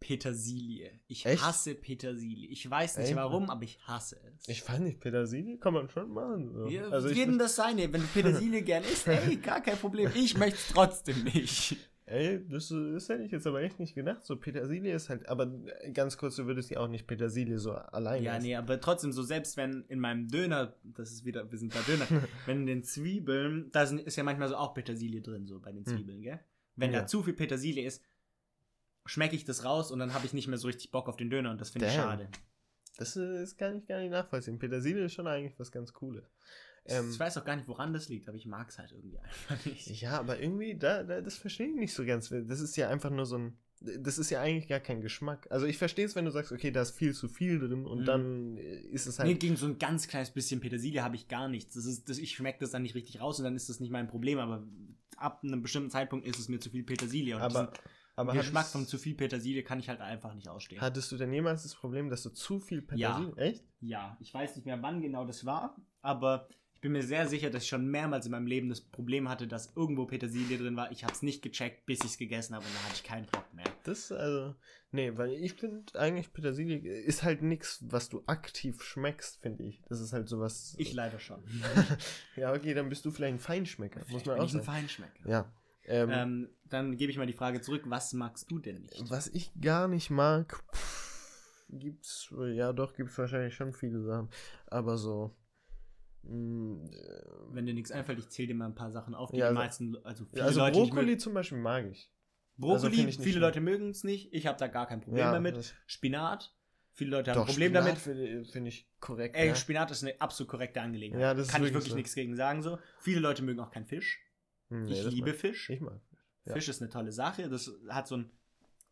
[SPEAKER 2] Petersilie. Ich
[SPEAKER 1] Echt?
[SPEAKER 2] hasse Petersilie. Ich weiß nicht
[SPEAKER 1] Echt?
[SPEAKER 2] warum, aber ich hasse es.
[SPEAKER 1] Ich fand nicht, Petersilie kann man schon machen. So.
[SPEAKER 2] Ja,
[SPEAKER 1] also ich,
[SPEAKER 2] jedem das seine. Wenn du Petersilie gern isst, ey, gar kein Problem. Ich möchte es trotzdem nicht.
[SPEAKER 1] Ey, das, das hätte ich jetzt aber echt nicht gedacht. So, Petersilie ist halt, aber ganz kurz, du würdest ja auch nicht Petersilie so alleine
[SPEAKER 2] Ja,
[SPEAKER 1] essen.
[SPEAKER 2] nee, aber trotzdem, so selbst wenn in meinem Döner, das ist wieder, wir sind bei Döner, wenn in den Zwiebeln, da ist ja manchmal so auch Petersilie drin, so bei den
[SPEAKER 1] Hm.
[SPEAKER 2] Zwiebeln, gell? Wenn
[SPEAKER 1] Ja.
[SPEAKER 2] da zu viel Petersilie ist, schmecke ich das raus und dann habe ich nicht mehr so richtig Bock auf den Döner und das finde ich schade.
[SPEAKER 1] Das ist, kann ich gar nicht nachvollziehen. Petersilie ist schon eigentlich was ganz Cooles. Ähm,
[SPEAKER 2] ich weiß auch gar nicht, woran das liegt, aber ich mag es halt irgendwie einfach nicht.
[SPEAKER 1] Ja, aber irgendwie, da, da, das verstehe ich nicht so ganz. Das ist ja einfach nur so ein, das ist ja eigentlich gar kein Geschmack. Also ich verstehe es, wenn du sagst, okay, da ist viel zu viel drin und
[SPEAKER 2] Mhm.
[SPEAKER 1] dann äh, ist es halt.
[SPEAKER 2] Nee, gegen so ein ganz kleines bisschen Petersilie habe ich gar nichts. Das ist, das, ich schmecke das dann nicht richtig raus und dann ist das nicht mein Problem, aber ab einem bestimmten Zeitpunkt ist es mir zu viel Petersilie.
[SPEAKER 1] Aber aber
[SPEAKER 2] Geschmack von zu viel Petersilie kann ich halt einfach nicht ausstehen.
[SPEAKER 1] hattest du denn jemals das Problem, dass du zu viel
[SPEAKER 2] Ja.
[SPEAKER 1] Petersilie. Echt?
[SPEAKER 2] Ja, ich weiß nicht mehr, wann genau das war, aber bin mir sehr sicher, dass ich schon mehrmals in meinem Leben das Problem hatte, dass irgendwo Petersilie drin war. Ich habe es nicht gecheckt, bis ich es gegessen habe und dann hatte ich keinen Bock mehr.
[SPEAKER 1] Das, also. Nee, weil ich finde eigentlich Petersilie ist halt nichts, was du aktiv schmeckst, finde ich. Das ist halt sowas.
[SPEAKER 2] Ich leider schon.
[SPEAKER 1] ja, okay, dann bist du vielleicht ein Feinschmecker. muss man
[SPEAKER 2] bin
[SPEAKER 1] auch
[SPEAKER 2] ich ein. Feinschmecker.
[SPEAKER 1] Ja. Ähm,
[SPEAKER 2] Ähm, dann gebe ich mal die Frage zurück, was magst du denn nicht?
[SPEAKER 1] Was ich gar nicht mag, pff, gibt's, ja doch, gibt's wahrscheinlich schon viele Sachen. Aber so. Mh, äh,
[SPEAKER 2] Wenn dir nichts einfällt, ich zähle dir mal ein paar Sachen auf, die
[SPEAKER 1] Ja,
[SPEAKER 2] die
[SPEAKER 1] also-
[SPEAKER 2] meisten, also viele
[SPEAKER 1] also
[SPEAKER 2] Leute nicht
[SPEAKER 1] Brokkoli
[SPEAKER 2] mögen.
[SPEAKER 1] zum Beispiel mag ich.
[SPEAKER 2] Brokkoli,
[SPEAKER 1] also ich nicht
[SPEAKER 2] viele. Leute mögen es nicht. Ich habe da gar kein Problem
[SPEAKER 1] Ja,
[SPEAKER 2] damit. Spinat, viele Leute haben
[SPEAKER 1] Doch,
[SPEAKER 2] ein Problem
[SPEAKER 1] Spinat
[SPEAKER 2] damit.
[SPEAKER 1] Finde find ich korrekt.
[SPEAKER 2] Ey,
[SPEAKER 1] ja.
[SPEAKER 2] Spinat ist eine absolut korrekte Angelegenheit.
[SPEAKER 1] Ja, das
[SPEAKER 2] Kann ich
[SPEAKER 1] wirklich
[SPEAKER 2] wirklich
[SPEAKER 1] so.
[SPEAKER 2] nichts gegen sagen so. Viele Leute mögen auch keinen Fisch.
[SPEAKER 1] Hm, nee,
[SPEAKER 2] ich liebe
[SPEAKER 1] mag
[SPEAKER 2] Fisch.
[SPEAKER 1] Ich mag. ja.
[SPEAKER 2] Fisch ist eine tolle Sache. Das hat so einen,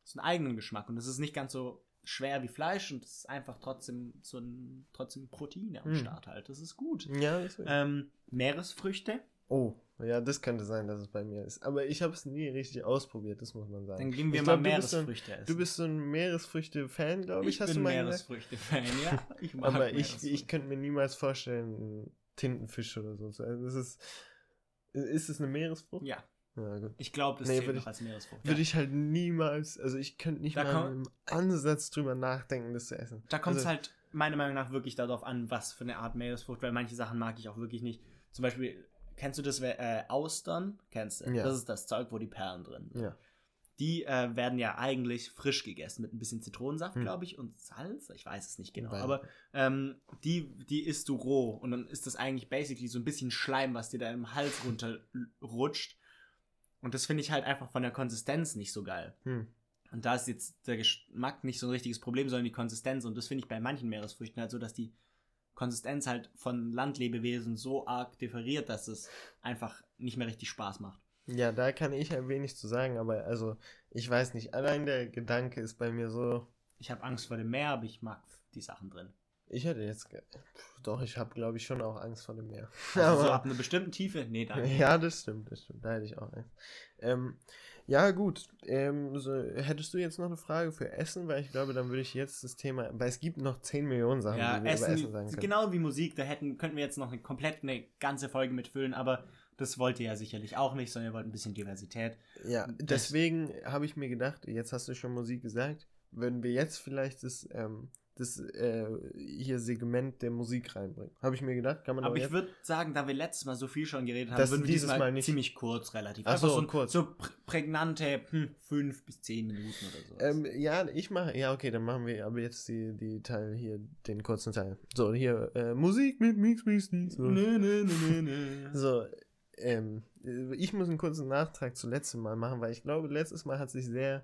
[SPEAKER 2] so einen eigenen Geschmack und das ist nicht ganz so schwer wie Fleisch und es ist einfach trotzdem so ein trotzdem Proteine am
[SPEAKER 1] Hm.
[SPEAKER 2] Start halt. Das ist gut.
[SPEAKER 1] Ja, deswegen.
[SPEAKER 2] Ähm, Meeresfrüchte,
[SPEAKER 1] Oh, ja, das könnte sein, dass es bei mir ist. Aber ich habe es nie richtig ausprobiert, das muss man sagen.
[SPEAKER 2] dann gehen wir
[SPEAKER 1] ich
[SPEAKER 2] mal
[SPEAKER 1] glaub, du bist so ein-
[SPEAKER 2] Meeresfrüchte essen.
[SPEAKER 1] Du bist so ein Meeresfrüchte-Fan, glaube ich,
[SPEAKER 2] ich
[SPEAKER 1] hast
[SPEAKER 2] bin
[SPEAKER 1] du.
[SPEAKER 2] Meeresfrüchte-Fan, ja. Ich mag
[SPEAKER 1] Aber ich, ich könnte mir niemals vorstellen, Tintenfisch oder so. zu essen. das ist, ist es eine Meeresfrucht?
[SPEAKER 2] Ja,
[SPEAKER 1] Ja, gut.
[SPEAKER 2] ich glaube, das
[SPEAKER 1] Nee,
[SPEAKER 2] zählt noch
[SPEAKER 1] ich-
[SPEAKER 2] als Meeresfrucht.
[SPEAKER 1] Würde
[SPEAKER 2] ja.
[SPEAKER 1] ich halt niemals, also ich könnte nicht
[SPEAKER 2] Da
[SPEAKER 1] mal
[SPEAKER 2] komm-
[SPEAKER 1] im Ansatz drüber nachdenken, das zu essen.
[SPEAKER 2] Da kommt es
[SPEAKER 1] also,
[SPEAKER 2] halt meiner Meinung nach wirklich darauf an, was für eine Art Meeresfrucht, weil manche Sachen mag ich auch wirklich nicht. Zum Beispiel, kennst du das, äh, Austern? Kennst du?
[SPEAKER 1] Ja.
[SPEAKER 2] Das ist das Zeug, wo die Perlen drin sind.
[SPEAKER 1] Ja.
[SPEAKER 2] Die äh, werden ja eigentlich frisch gegessen mit ein bisschen Zitronensaft,
[SPEAKER 1] Hm.
[SPEAKER 2] glaube ich, und Salz. Ich weiß es nicht genau.
[SPEAKER 1] Weiß
[SPEAKER 2] Aber ähm, die, die isst du roh und dann ist das eigentlich basically so ein bisschen Schleim, was dir da im Hals runterrutscht. Und das finde ich halt einfach von der Konsistenz nicht so geil.
[SPEAKER 1] Hm.
[SPEAKER 2] Und da ist jetzt der Geschmack nicht so ein richtiges Problem, sondern die Konsistenz. Und das finde ich bei manchen Meeresfrüchten halt so, dass die Konsistenz halt von Landlebewesen so arg differiert, dass es einfach nicht mehr richtig Spaß macht.
[SPEAKER 1] ja, da kann ich ein wenig zu sagen, aber also, ich weiß nicht, allein der Gedanke ist bei mir so,
[SPEAKER 2] Ich habe Angst vor dem Meer, aber ich mag die Sachen drin.
[SPEAKER 1] Ich hätte jetzt, doch, ich habe glaube ich schon auch Angst vor dem Meer.
[SPEAKER 2] Also so ab einer bestimmten Tiefe? Nee, danke.
[SPEAKER 1] Ja, das stimmt, das stimmt. Da hätte ich auch Angst. Ähm, ja, gut. Ähm, so, hättest du jetzt noch eine Frage für Essen? Weil ich glaube, dann würde ich jetzt das Thema, weil es gibt noch 10 Millionen Sachen,
[SPEAKER 2] Ja,
[SPEAKER 1] die wir
[SPEAKER 2] Essen,
[SPEAKER 1] über Essen sagen können.
[SPEAKER 2] genau wie Musik, da hätten, könnten wir jetzt noch eine komplett eine ganze Folge mitfüllen, aber das wollt ihr ja sicherlich auch nicht, sondern ihr wollt ein bisschen Diversität.
[SPEAKER 1] Ja, deswegen habe ich mir gedacht, jetzt hast du schon Musik gesagt, würden wir jetzt vielleicht das, ähm, das äh, hier Segment der Musik reinbringen. Habe ich mir gedacht, kann man
[SPEAKER 2] Aber
[SPEAKER 1] auch
[SPEAKER 2] ich würde sagen, da wir letztes Mal so viel schon geredet haben,
[SPEAKER 1] Das
[SPEAKER 2] würden wir
[SPEAKER 1] dieses Mal nicht.
[SPEAKER 2] ziemlich kurz relativ.
[SPEAKER 1] Ach so,
[SPEAKER 2] so,
[SPEAKER 1] kurz.
[SPEAKER 2] so prä- prägnante hm, fünf bis zehn Minuten oder so.
[SPEAKER 1] Ähm, ja, ich mache, ja, okay, dann machen wir aber jetzt die, die Teil hier, den kurzen Teil. So, hier, äh, Musik mit Mix, Mix, Mix. So.
[SPEAKER 2] nö, nö, nö, nö.
[SPEAKER 1] So, ähm, ich muss einen kurzen Nachtrag zu letztem Mal machen, weil ich glaube, letztes Mal hat sich sehr,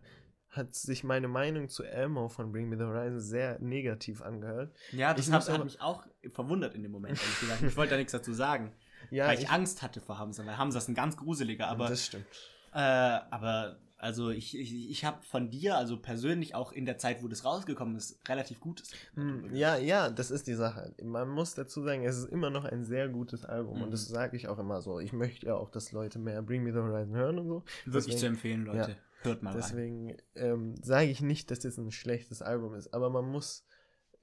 [SPEAKER 1] hat sich meine Meinung zu Elmo von Bring Me the Horizon sehr negativ angehört.
[SPEAKER 2] Ja, das
[SPEAKER 1] Ich
[SPEAKER 2] hat,
[SPEAKER 1] aber-
[SPEAKER 2] mich auch verwundert in dem Moment. Ich wollte da nichts dazu sagen,
[SPEAKER 1] Ja,
[SPEAKER 2] weil ich, Angst hatte vor Hamza, weil Hamza ist ein ganz gruseliger, aber
[SPEAKER 1] das stimmt.
[SPEAKER 2] Äh, aber also ich, ich, ich habe von dir, also persönlich auch in der Zeit, wo das rausgekommen ist, relativ gutes.
[SPEAKER 1] Hm, ja, ja, das ist die Sache. Man muss dazu sagen, es ist immer noch ein sehr gutes Album
[SPEAKER 2] Mhm.
[SPEAKER 1] und das sage ich auch immer so. Ich möchte ja auch, dass Leute mehr Bring Me the Horizon hören und so.
[SPEAKER 2] Wirklich
[SPEAKER 1] Deswegen-
[SPEAKER 2] zu empfehlen, Leute. Hört mal.
[SPEAKER 1] Deswegen ähm, sage ich nicht, dass das ein schlechtes Album ist, aber man muss,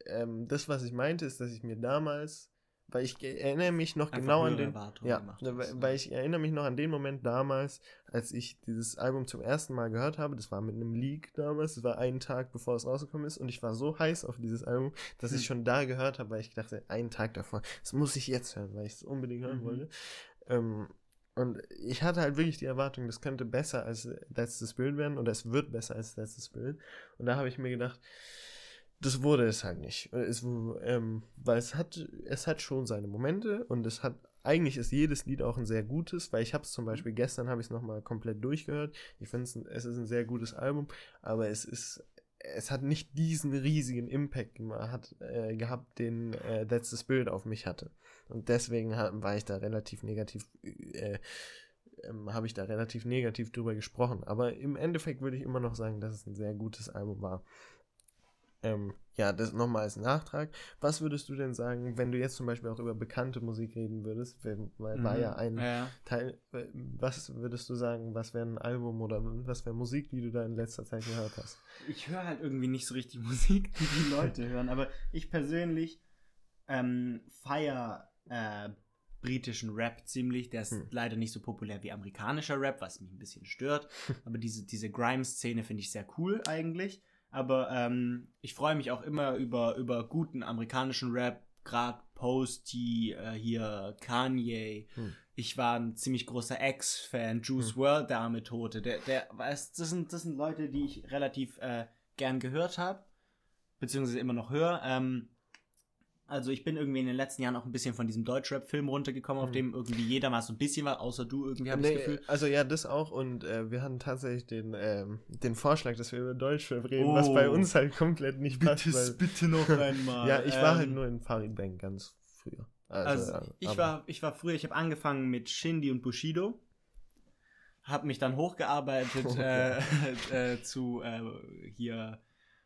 [SPEAKER 1] ähm, das, was ich meinte, ist, dass ich mir damals, weil ich erinnere mich noch
[SPEAKER 2] Einfach
[SPEAKER 1] genau an den, ja,
[SPEAKER 2] hast,
[SPEAKER 1] weil ich erinnere mich noch an den Moment damals, als ich dieses Album zum ersten Mal gehört habe, das war mit einem Leak damals, das war einen Tag bevor es rausgekommen ist und ich war so heiß auf dieses Album, dass ich
[SPEAKER 2] Hm.
[SPEAKER 1] schon da gehört habe, weil ich dachte, einen Tag davor, das muss ich jetzt hören, weil ich es unbedingt hören
[SPEAKER 2] Mhm.
[SPEAKER 1] wollte. Ähm, und ich hatte halt wirklich die Erwartung, das könnte besser als the Spirit werden oder es wird besser als the Spirit. Und da habe ich mir gedacht, das wurde es halt nicht. Es, ähm, weil es hat, es hat schon seine Momente und es hat, eigentlich ist jedes Lied auch ein sehr gutes, weil ich habe es zum Beispiel gestern habe ich es nochmal komplett durchgehört. Ich finde es, es ist ein sehr gutes Album, aber es ist, es hat nicht diesen riesigen Impact hat, äh, gehabt, den äh, That's the Spirit auf mich hatte. Und deswegen war ich da relativ negativ äh, ähm, habe ich da relativ negativ drüber gesprochen. Aber im Endeffekt würde ich immer noch sagen, dass es ein sehr gutes Album war. Ähm, ja, das nochmal als Nachtrag. Was würdest du denn sagen, wenn du jetzt zum Beispiel auch über bekannte Musik reden würdest? Weil mhm. war ja ein ja. Teil. Was würdest du sagen, was wäre ein Album oder was wäre Musik, die du da in letzter Zeit gehört hast?
[SPEAKER 2] Ich höre halt irgendwie nicht so richtig Musik, die die Leute hören, aber ich persönlich ähm, feier äh, britischen Rap ziemlich. Der ist hm. leider nicht so populär wie amerikanischer Rap, was mich ein bisschen stört. Aber diese, diese Grime-Szene finde ich sehr cool eigentlich. Aber ähm, ich freue mich auch immer über, über guten amerikanischen Rap, gerade Posty, äh, hier Kanye. Hm. Ich war ein ziemlich großer X-Fan, Juice hm. World, der arme Tote. Der, der, das, sind, das sind Leute, die ich relativ äh, gern gehört habe, beziehungsweise immer noch höre. Ähm, also ich bin irgendwie in den letzten Jahren auch ein bisschen von diesem Deutschrap-Film runtergekommen, auf mhm. dem irgendwie jeder mal so ein bisschen war, außer du irgendwie, habe
[SPEAKER 1] nee, ich das Gefühl. Also ja, das auch und äh, wir hatten tatsächlich den, ähm, den Vorschlag, dass wir über Deutschrap reden, oh, was bei oh. uns halt komplett nicht
[SPEAKER 2] bitte, passt. Weil, bitte noch einmal.
[SPEAKER 1] ja, ich war halt ähm, nur in Farid Bang ganz früher.
[SPEAKER 2] Also, also ich, war, ich war früher, ich habe angefangen mit Shindy und Bushido, habe mich dann hochgearbeitet okay. äh, äh, zu äh, hier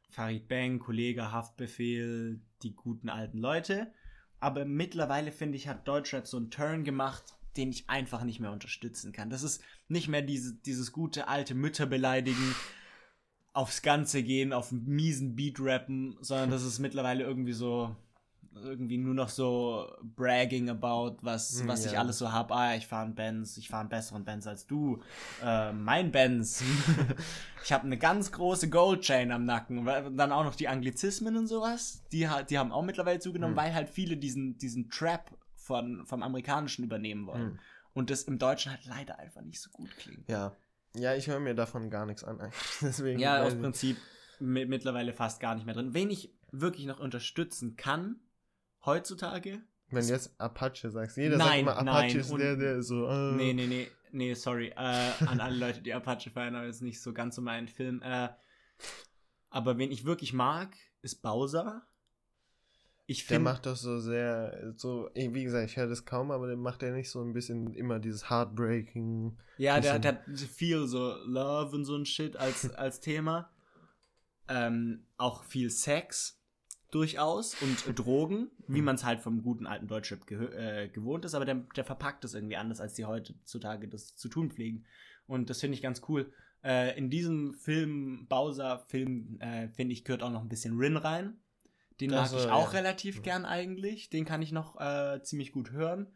[SPEAKER 2] Farid Bang, Kollege, Haftbefehl, die guten alten Leute. Aber mittlerweile finde ich, hat Deutschrap so einen Turn gemacht, den ich einfach nicht mehr unterstützen kann. Das ist nicht mehr diese, dieses gute alte Mütter beleidigen, aufs Ganze gehen, auf einen miesen Beat rappen, sondern das ist mittlerweile irgendwie so, irgendwie nur noch so bragging about, was, hm, was ja. ich alles so habe. Ah, ich fahre einen Benz, ich fahre einen besseren Benz als du. Äh, mein Benz. ich habe eine ganz große Goldchain am Nacken. Und dann auch noch die Anglizismen und sowas. Die, die haben auch mittlerweile zugenommen, mhm. weil halt viele diesen, diesen Trap von, vom Amerikanischen übernehmen wollen. Mhm. Und das im Deutschen halt leider einfach nicht so gut klingt.
[SPEAKER 1] Ja. Ja, ich höre mir davon gar nichts an.
[SPEAKER 2] Deswegen ja, aus Prinzip mittlerweile fast gar nicht mehr drin. Wen ich wirklich noch unterstützen kann, heutzutage.
[SPEAKER 1] Wenn du jetzt Apache sagst, jeder nein, sagt immer Apache nein. ist der, der so.
[SPEAKER 2] Äh. Nee, nee, nee, nee, sorry. Äh, an alle Leute, die Apache feiern, aber ist nicht so ganz so mein Film. Äh, aber wen ich wirklich mag, ist Bowser.
[SPEAKER 1] Find, der macht doch so sehr, so, wie gesagt, ich höre das kaum, aber der macht ja nicht so ein bisschen immer dieses Heartbreaking.
[SPEAKER 2] Ja, der, der, hat viel so Love und so ein Shit als, als Thema. Ähm, auch viel Sex durchaus und Drogen, wie mhm. man es halt vom guten alten Deutschrap äh, gewohnt ist, aber der, der verpackt es irgendwie anders, als die heutzutage das zu tun pflegen. Und das finde ich ganz cool. Äh, in diesem Film, Bowser-Film, äh, finde ich, gehört auch noch ein bisschen Rin rein. Den das mag ich auch ja. relativ gern eigentlich. Den kann ich noch äh, ziemlich gut hören.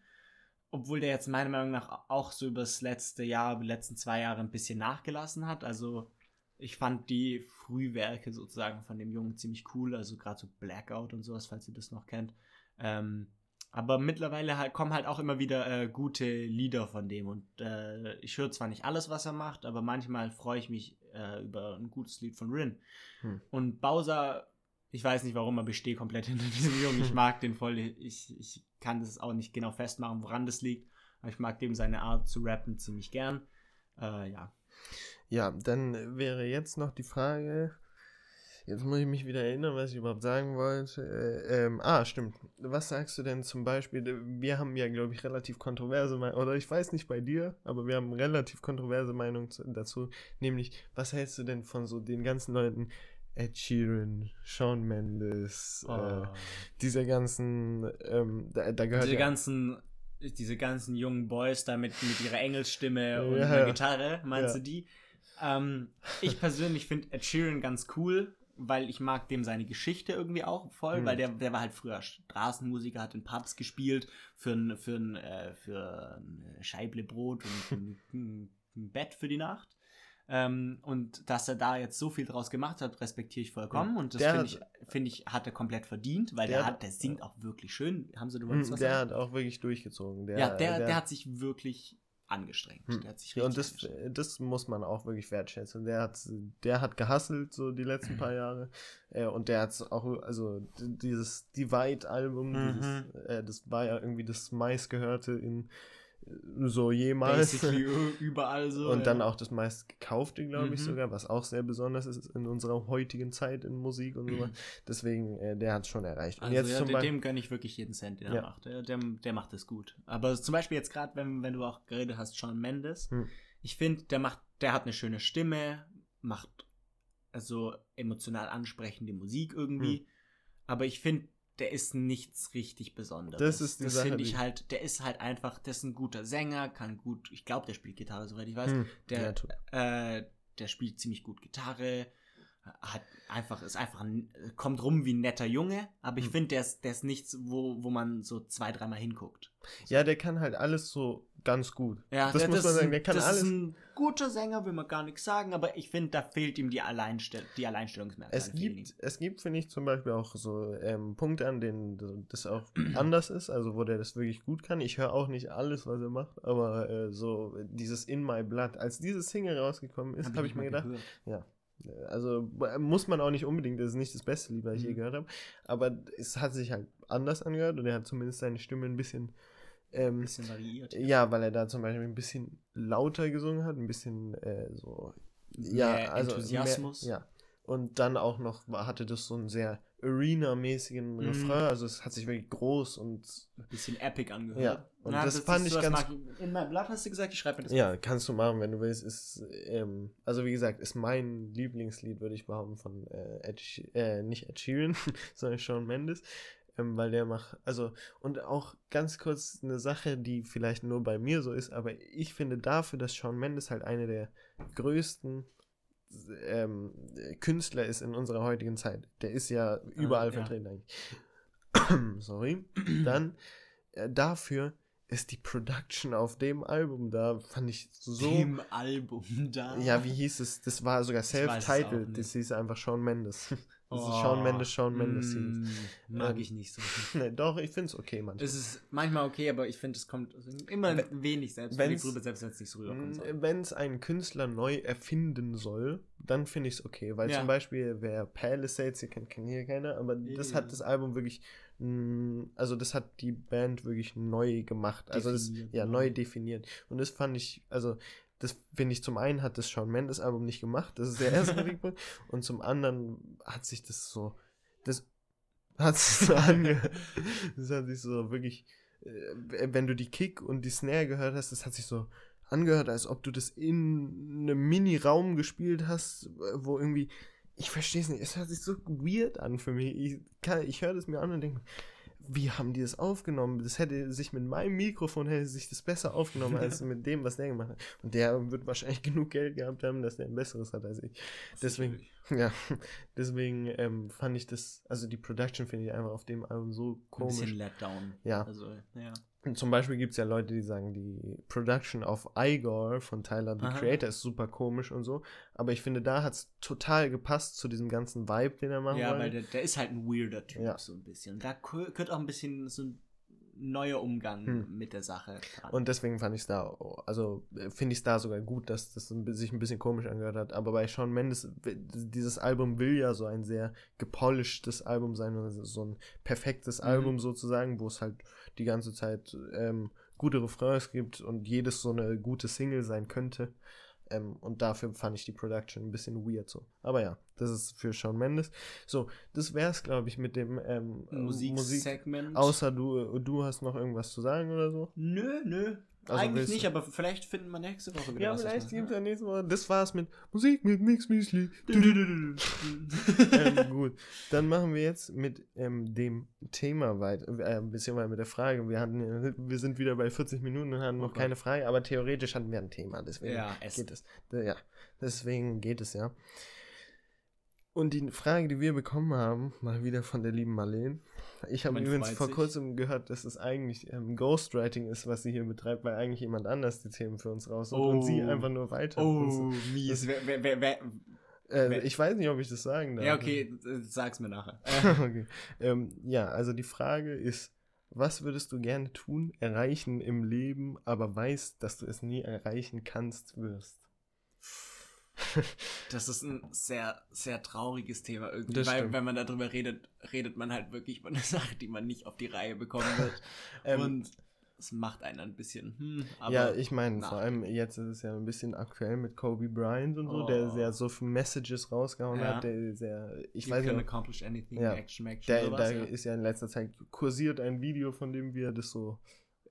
[SPEAKER 2] Obwohl der jetzt meiner Meinung nach auch so übers letzte Jahr, die letzten zwei Jahre ein bisschen nachgelassen hat. Also ich fand die Frühwerke sozusagen von dem Jungen ziemlich cool, also gerade so Blackout und sowas, falls ihr das noch kennt. Ähm, aber mittlerweile halt, kommen halt auch immer wieder äh, gute Lieder von dem und äh, ich höre zwar nicht alles, was er macht, aber manchmal freue ich mich äh, über ein gutes Lied von Rin. Hm. Und Bowser, ich weiß nicht warum, aber ich stehe komplett hinter diesem Jungen. Ich mag den voll. Ich, ich kann das auch nicht genau festmachen, woran das liegt. Aber ich mag dem seine Art zu rappen ziemlich gern. Äh, ja,
[SPEAKER 1] ja, dann wäre jetzt noch die Frage. Jetzt muss ich mich wieder erinnern, was ich überhaupt sagen wollte. Äh, ähm, ah, stimmt. Was sagst du denn zum Beispiel? Wir haben ja, glaube ich, relativ kontroverse Meinung, oder ich weiß nicht bei dir, aber wir haben relativ kontroverse Meinung dazu. Nämlich, was hältst du denn von so den ganzen Leuten, Ed Sheeran, Shawn Mendes, äh, oh. äh, diese ganzen, ähm, da, da gehört
[SPEAKER 2] diese ja, ganzen, diese ganzen jungen Boys da mit, mit ihrer Engelsstimme und ja, Gitarre, meinst ja. du die? Ähm, ich persönlich finde Ed Sheeran ganz cool, weil ich mag dem seine Geschichte irgendwie auch voll, mhm. weil der, der war halt früher Straßenmusiker, hat in Pubs gespielt für ein, für ein, äh, für ein Scheible Brot und ein, ein Bett für die Nacht. Ähm, und dass er da jetzt so viel draus gemacht hat, respektiere ich vollkommen. Und das finde ich, find ich, hat er komplett verdient, weil der, der, hat, der singt auch wirklich schön. Haben sie du
[SPEAKER 1] was Der sagen? hat auch wirklich durchgezogen.
[SPEAKER 2] Der, ja, der, der, der, hat sich wirklich angestrengt. Hm.
[SPEAKER 1] Der hat sich und das, das muss man auch wirklich wertschätzen. Der hat, der hat gehasselt so die letzten paar Jahre. Äh, und der hat auch, also dieses Divide-Album, mhm. äh, das war ja irgendwie das meistgehörte in so jemals.
[SPEAKER 2] Basically überall so.
[SPEAKER 1] Und dann
[SPEAKER 2] ja.
[SPEAKER 1] auch das meist gekaufte, glaube ich
[SPEAKER 2] Mhm.
[SPEAKER 1] sogar, was auch sehr besonders ist in unserer heutigen Zeit in Musik und so. Deswegen, äh, der hat es schon erreicht. Und
[SPEAKER 2] Also
[SPEAKER 1] jetzt
[SPEAKER 2] ja,
[SPEAKER 1] zum
[SPEAKER 2] dem,
[SPEAKER 1] Beispiel.
[SPEAKER 2] dem gönne ich wirklich jeden Cent, den
[SPEAKER 1] Ja.
[SPEAKER 2] er macht. Der, der, macht es gut. Aber zum Beispiel jetzt gerade, wenn, wenn du auch geredet hast, Shawn Mendes,
[SPEAKER 1] Hm.
[SPEAKER 2] ich finde, der macht, der hat eine schöne Stimme, macht also emotional ansprechende Musik irgendwie.
[SPEAKER 1] Hm.
[SPEAKER 2] Aber ich finde, der ist nichts richtig Besonderes.
[SPEAKER 1] Das ist die
[SPEAKER 2] das
[SPEAKER 1] Sache,
[SPEAKER 2] finde ich halt, der ist halt einfach, der ist ein guter Sänger, kann gut, ich glaube, der spielt Gitarre, soweit ich weiß.
[SPEAKER 1] Hm,
[SPEAKER 2] Der,
[SPEAKER 1] ja,
[SPEAKER 2] äh, der spielt ziemlich gut Gitarre, hat einfach, ist einfach ein, kommt rum wie ein netter Junge, aber ich
[SPEAKER 1] Hm.
[SPEAKER 2] finde, der ist, der ist nichts, wo, wo man so zwei, dreimal hinguckt.
[SPEAKER 1] ja, der kann halt alles so ganz gut.
[SPEAKER 2] Ja,
[SPEAKER 1] das
[SPEAKER 2] der,
[SPEAKER 1] muss man
[SPEAKER 2] ist
[SPEAKER 1] sagen, der kann
[SPEAKER 2] das
[SPEAKER 1] alles.
[SPEAKER 2] ist ein guter Sänger, will man gar nichts sagen, aber ich finde, da fehlt ihm die, Alleinstell die Alleinstellungsmerkmale.
[SPEAKER 1] Es gibt, es gibt, finde ich, zum Beispiel auch so ähm, Punkte, an denen das auch anders ist, also wo der das wirklich gut kann. Ich höre auch nicht alles, was er macht, aber äh, so dieses In My Blood, als diese Single rausgekommen ist, habe ich mir gedacht, äh, also muss man auch nicht unbedingt, das ist nicht das beste Lied, was ich je
[SPEAKER 2] Mhm.
[SPEAKER 1] gehört habe, aber es hat sich halt anders angehört und er hat zumindest seine Stimme ein bisschen
[SPEAKER 2] Ein
[SPEAKER 1] ähm,
[SPEAKER 2] bisschen variiert.
[SPEAKER 1] Ja, weil er da zum Beispiel ein bisschen lauter gesungen hat, ein bisschen äh, so. Ja,
[SPEAKER 2] Mehr
[SPEAKER 1] also.
[SPEAKER 2] Enthusiasmus.
[SPEAKER 1] Mehr, ja. Und dann auch noch hatte das so einen sehr Arena-mäßigen
[SPEAKER 2] Mhm.
[SPEAKER 1] Refrain, also es hat sich wirklich groß und.
[SPEAKER 2] Ein bisschen epic angehört.
[SPEAKER 1] Ja, und das fand ich
[SPEAKER 2] das
[SPEAKER 1] ganz-
[SPEAKER 2] mag In meinem Blatt hast du gesagt, ich schreibe mir das
[SPEAKER 1] Ja, kannst du machen, wenn du willst. Ist, ähm, also wie gesagt, ist mein Lieblingslied, würde ich behaupten, von äh, Ed, äh, nicht Ed Sheeran, sondern Shawn Mendes. Ähm, weil der macht, also, und auch ganz kurz eine Sache, die vielleicht nur bei mir so ist, aber ich finde dafür, dass Shawn Mendes halt eine der größten ähm, Künstler ist in unserer heutigen Zeit. Der ist ja überall
[SPEAKER 2] ja.
[SPEAKER 1] vertreten eigentlich. Sorry. Dann äh, dafür ist die Production auf dem Album da, fand ich so.
[SPEAKER 2] Dem Album da.
[SPEAKER 1] Ja, wie hieß es? Das war sogar self-titled. Das hieß einfach Shawn Mendes. Das ist
[SPEAKER 2] Oh,
[SPEAKER 1] Shawn Mendes, Shawn Mendes
[SPEAKER 2] mm, Mag
[SPEAKER 1] Ähm,
[SPEAKER 2] ich nicht so.
[SPEAKER 1] Nee, doch, ich finde es okay manchmal.
[SPEAKER 2] Es ist manchmal okay, aber ich finde, es kommt immer
[SPEAKER 1] Wenn-
[SPEAKER 2] wenig selbst rüber, selbst wenn es nicht so rüberkommt.
[SPEAKER 1] Wenn es einen Künstler neu erfinden soll, dann finde ich es okay. Weil
[SPEAKER 2] Ja.
[SPEAKER 1] zum Beispiel, wer Palisades, ihr kennt, kennt hier keiner, aber das
[SPEAKER 2] Ja.
[SPEAKER 1] hat das Album wirklich, mh, also das hat die Band wirklich neu gemacht. Also das,
[SPEAKER 2] Definiert,
[SPEAKER 1] ja,
[SPEAKER 2] neu
[SPEAKER 1] definiert. Und das fand ich, also das finde ich zum einen hat das Shawn Mendes Album nicht gemacht, das ist der erste Kritikpunkt. Und zum anderen hat sich das so, das hat sich so angehört. Das hat sich so wirklich, äh, wenn du die Kick und die Snare gehört hast, das hat sich so angehört, als ob du das in einem Mini-Raum gespielt hast, wo irgendwie, ich verstehe es nicht, es hört sich so weird an für mich. Ich, kann- ich höre das mir an und denke, wie haben die das aufgenommen? Das hätte sich mit meinem Mikrofon hätte sich das besser aufgenommen als mit dem, was der gemacht hat. Und der wird wahrscheinlich genug Geld gehabt haben, dass der ein besseres hat als ich. Deswegen, ja, deswegen ähm, fand ich das, also die Production finde ich einfach auf dem Album so
[SPEAKER 2] Ein
[SPEAKER 1] komisch.
[SPEAKER 2] bisschen Letdown.
[SPEAKER 1] Ja.
[SPEAKER 2] Also, ja.
[SPEAKER 1] Zum Beispiel gibt es ja Leute, die sagen, die Production auf Igor von Tyler, the
[SPEAKER 2] Aha.
[SPEAKER 1] Creator, ist super komisch und so. Aber ich finde, da hat es total gepasst zu diesem ganzen Vibe, den er machen
[SPEAKER 2] Ja, weil
[SPEAKER 1] wollte.
[SPEAKER 2] der, der ist halt ein weirder Typ,
[SPEAKER 1] Ja.
[SPEAKER 2] so ein bisschen. Da gehö- gehört auch ein bisschen so ein neuer Umgang
[SPEAKER 1] Hm.
[SPEAKER 2] mit der Sache. dran.
[SPEAKER 1] Und deswegen fand ich es da, also äh, finde ich es da sogar gut, dass das sich ein bisschen komisch angehört hat. Aber bei Shawn Mendes, dieses Album will ja so ein sehr gepolischtes Album sein, also so ein perfektes
[SPEAKER 2] Mhm.
[SPEAKER 1] Album sozusagen, wo es halt die ganze Zeit ähm, gute Refrains gibt und jedes so eine gute Single sein könnte. Ähm, und dafür fand ich die Production ein bisschen weird so. Aber ja, das ist für Shawn Mendes. So, das wär's, glaube ich, mit dem ähm, Musik.
[SPEAKER 2] Musiksegment.
[SPEAKER 1] Außer du, du hast noch irgendwas zu sagen oder so?
[SPEAKER 2] Nö, nö.
[SPEAKER 1] Also
[SPEAKER 2] Eigentlich nicht, aber vielleicht finden wir nächste Woche wieder
[SPEAKER 1] Ja,
[SPEAKER 2] was.
[SPEAKER 1] vielleicht
[SPEAKER 2] was
[SPEAKER 1] gibt es ja nächste Woche. Das war's mit Musik mit Mix Müsli. ähm, gut, dann machen wir jetzt mit ähm, dem Thema weiter, äh, beziehungsweise mit der Frage. Wir, hatten, ja- wir sind wieder bei 40 Minuten und hatten noch
[SPEAKER 2] Okay.
[SPEAKER 1] keine Frage, aber theoretisch hatten wir ein Thema, deswegen
[SPEAKER 2] Ja,
[SPEAKER 1] geht es. Ja, deswegen geht es ja. Und die Frage, die wir bekommen haben, mal wieder von der lieben Marlene. Ich habe übrigens vor kurzem gehört, dass es eigentlich ähm, Ghostwriting ist, was sie hier betreibt, weil eigentlich jemand anders die Themen für uns raussucht und sie
[SPEAKER 2] Oh.
[SPEAKER 1] einfach nur weiter.
[SPEAKER 2] Oh, mies. Wer, wer, wer, wer,
[SPEAKER 1] Äh, ich weiß nicht, ob ich das sagen darf.
[SPEAKER 2] ja, okay, äh, sag's mir nachher.
[SPEAKER 1] okay. Ähm, ja, also die Frage ist, was würdest du gerne tun, erreichen im Leben, aber weißt, dass du es nie erreichen kannst, wirst?
[SPEAKER 2] Das ist ein sehr, sehr trauriges Thema irgendwie,
[SPEAKER 1] Das
[SPEAKER 2] weil
[SPEAKER 1] stimmt.
[SPEAKER 2] wenn man darüber redet, redet man halt wirklich über eine Sache, die man nicht auf die Reihe bekommen wird.
[SPEAKER 1] Ähm,
[SPEAKER 2] Und das macht einen ein bisschen. Hm,
[SPEAKER 1] ja, ich meine, vor allem jetzt ist es ja ein bisschen aktuell mit Kobe Bryant und so, oh. der sehr so viele Messages rausgehauen ja. hat, der sehr, ich you weiß nicht. accomplish anything, ja, action, action, der, da ja. ist ja in letzter Zeit kursiert ein Video von dem, wie er das so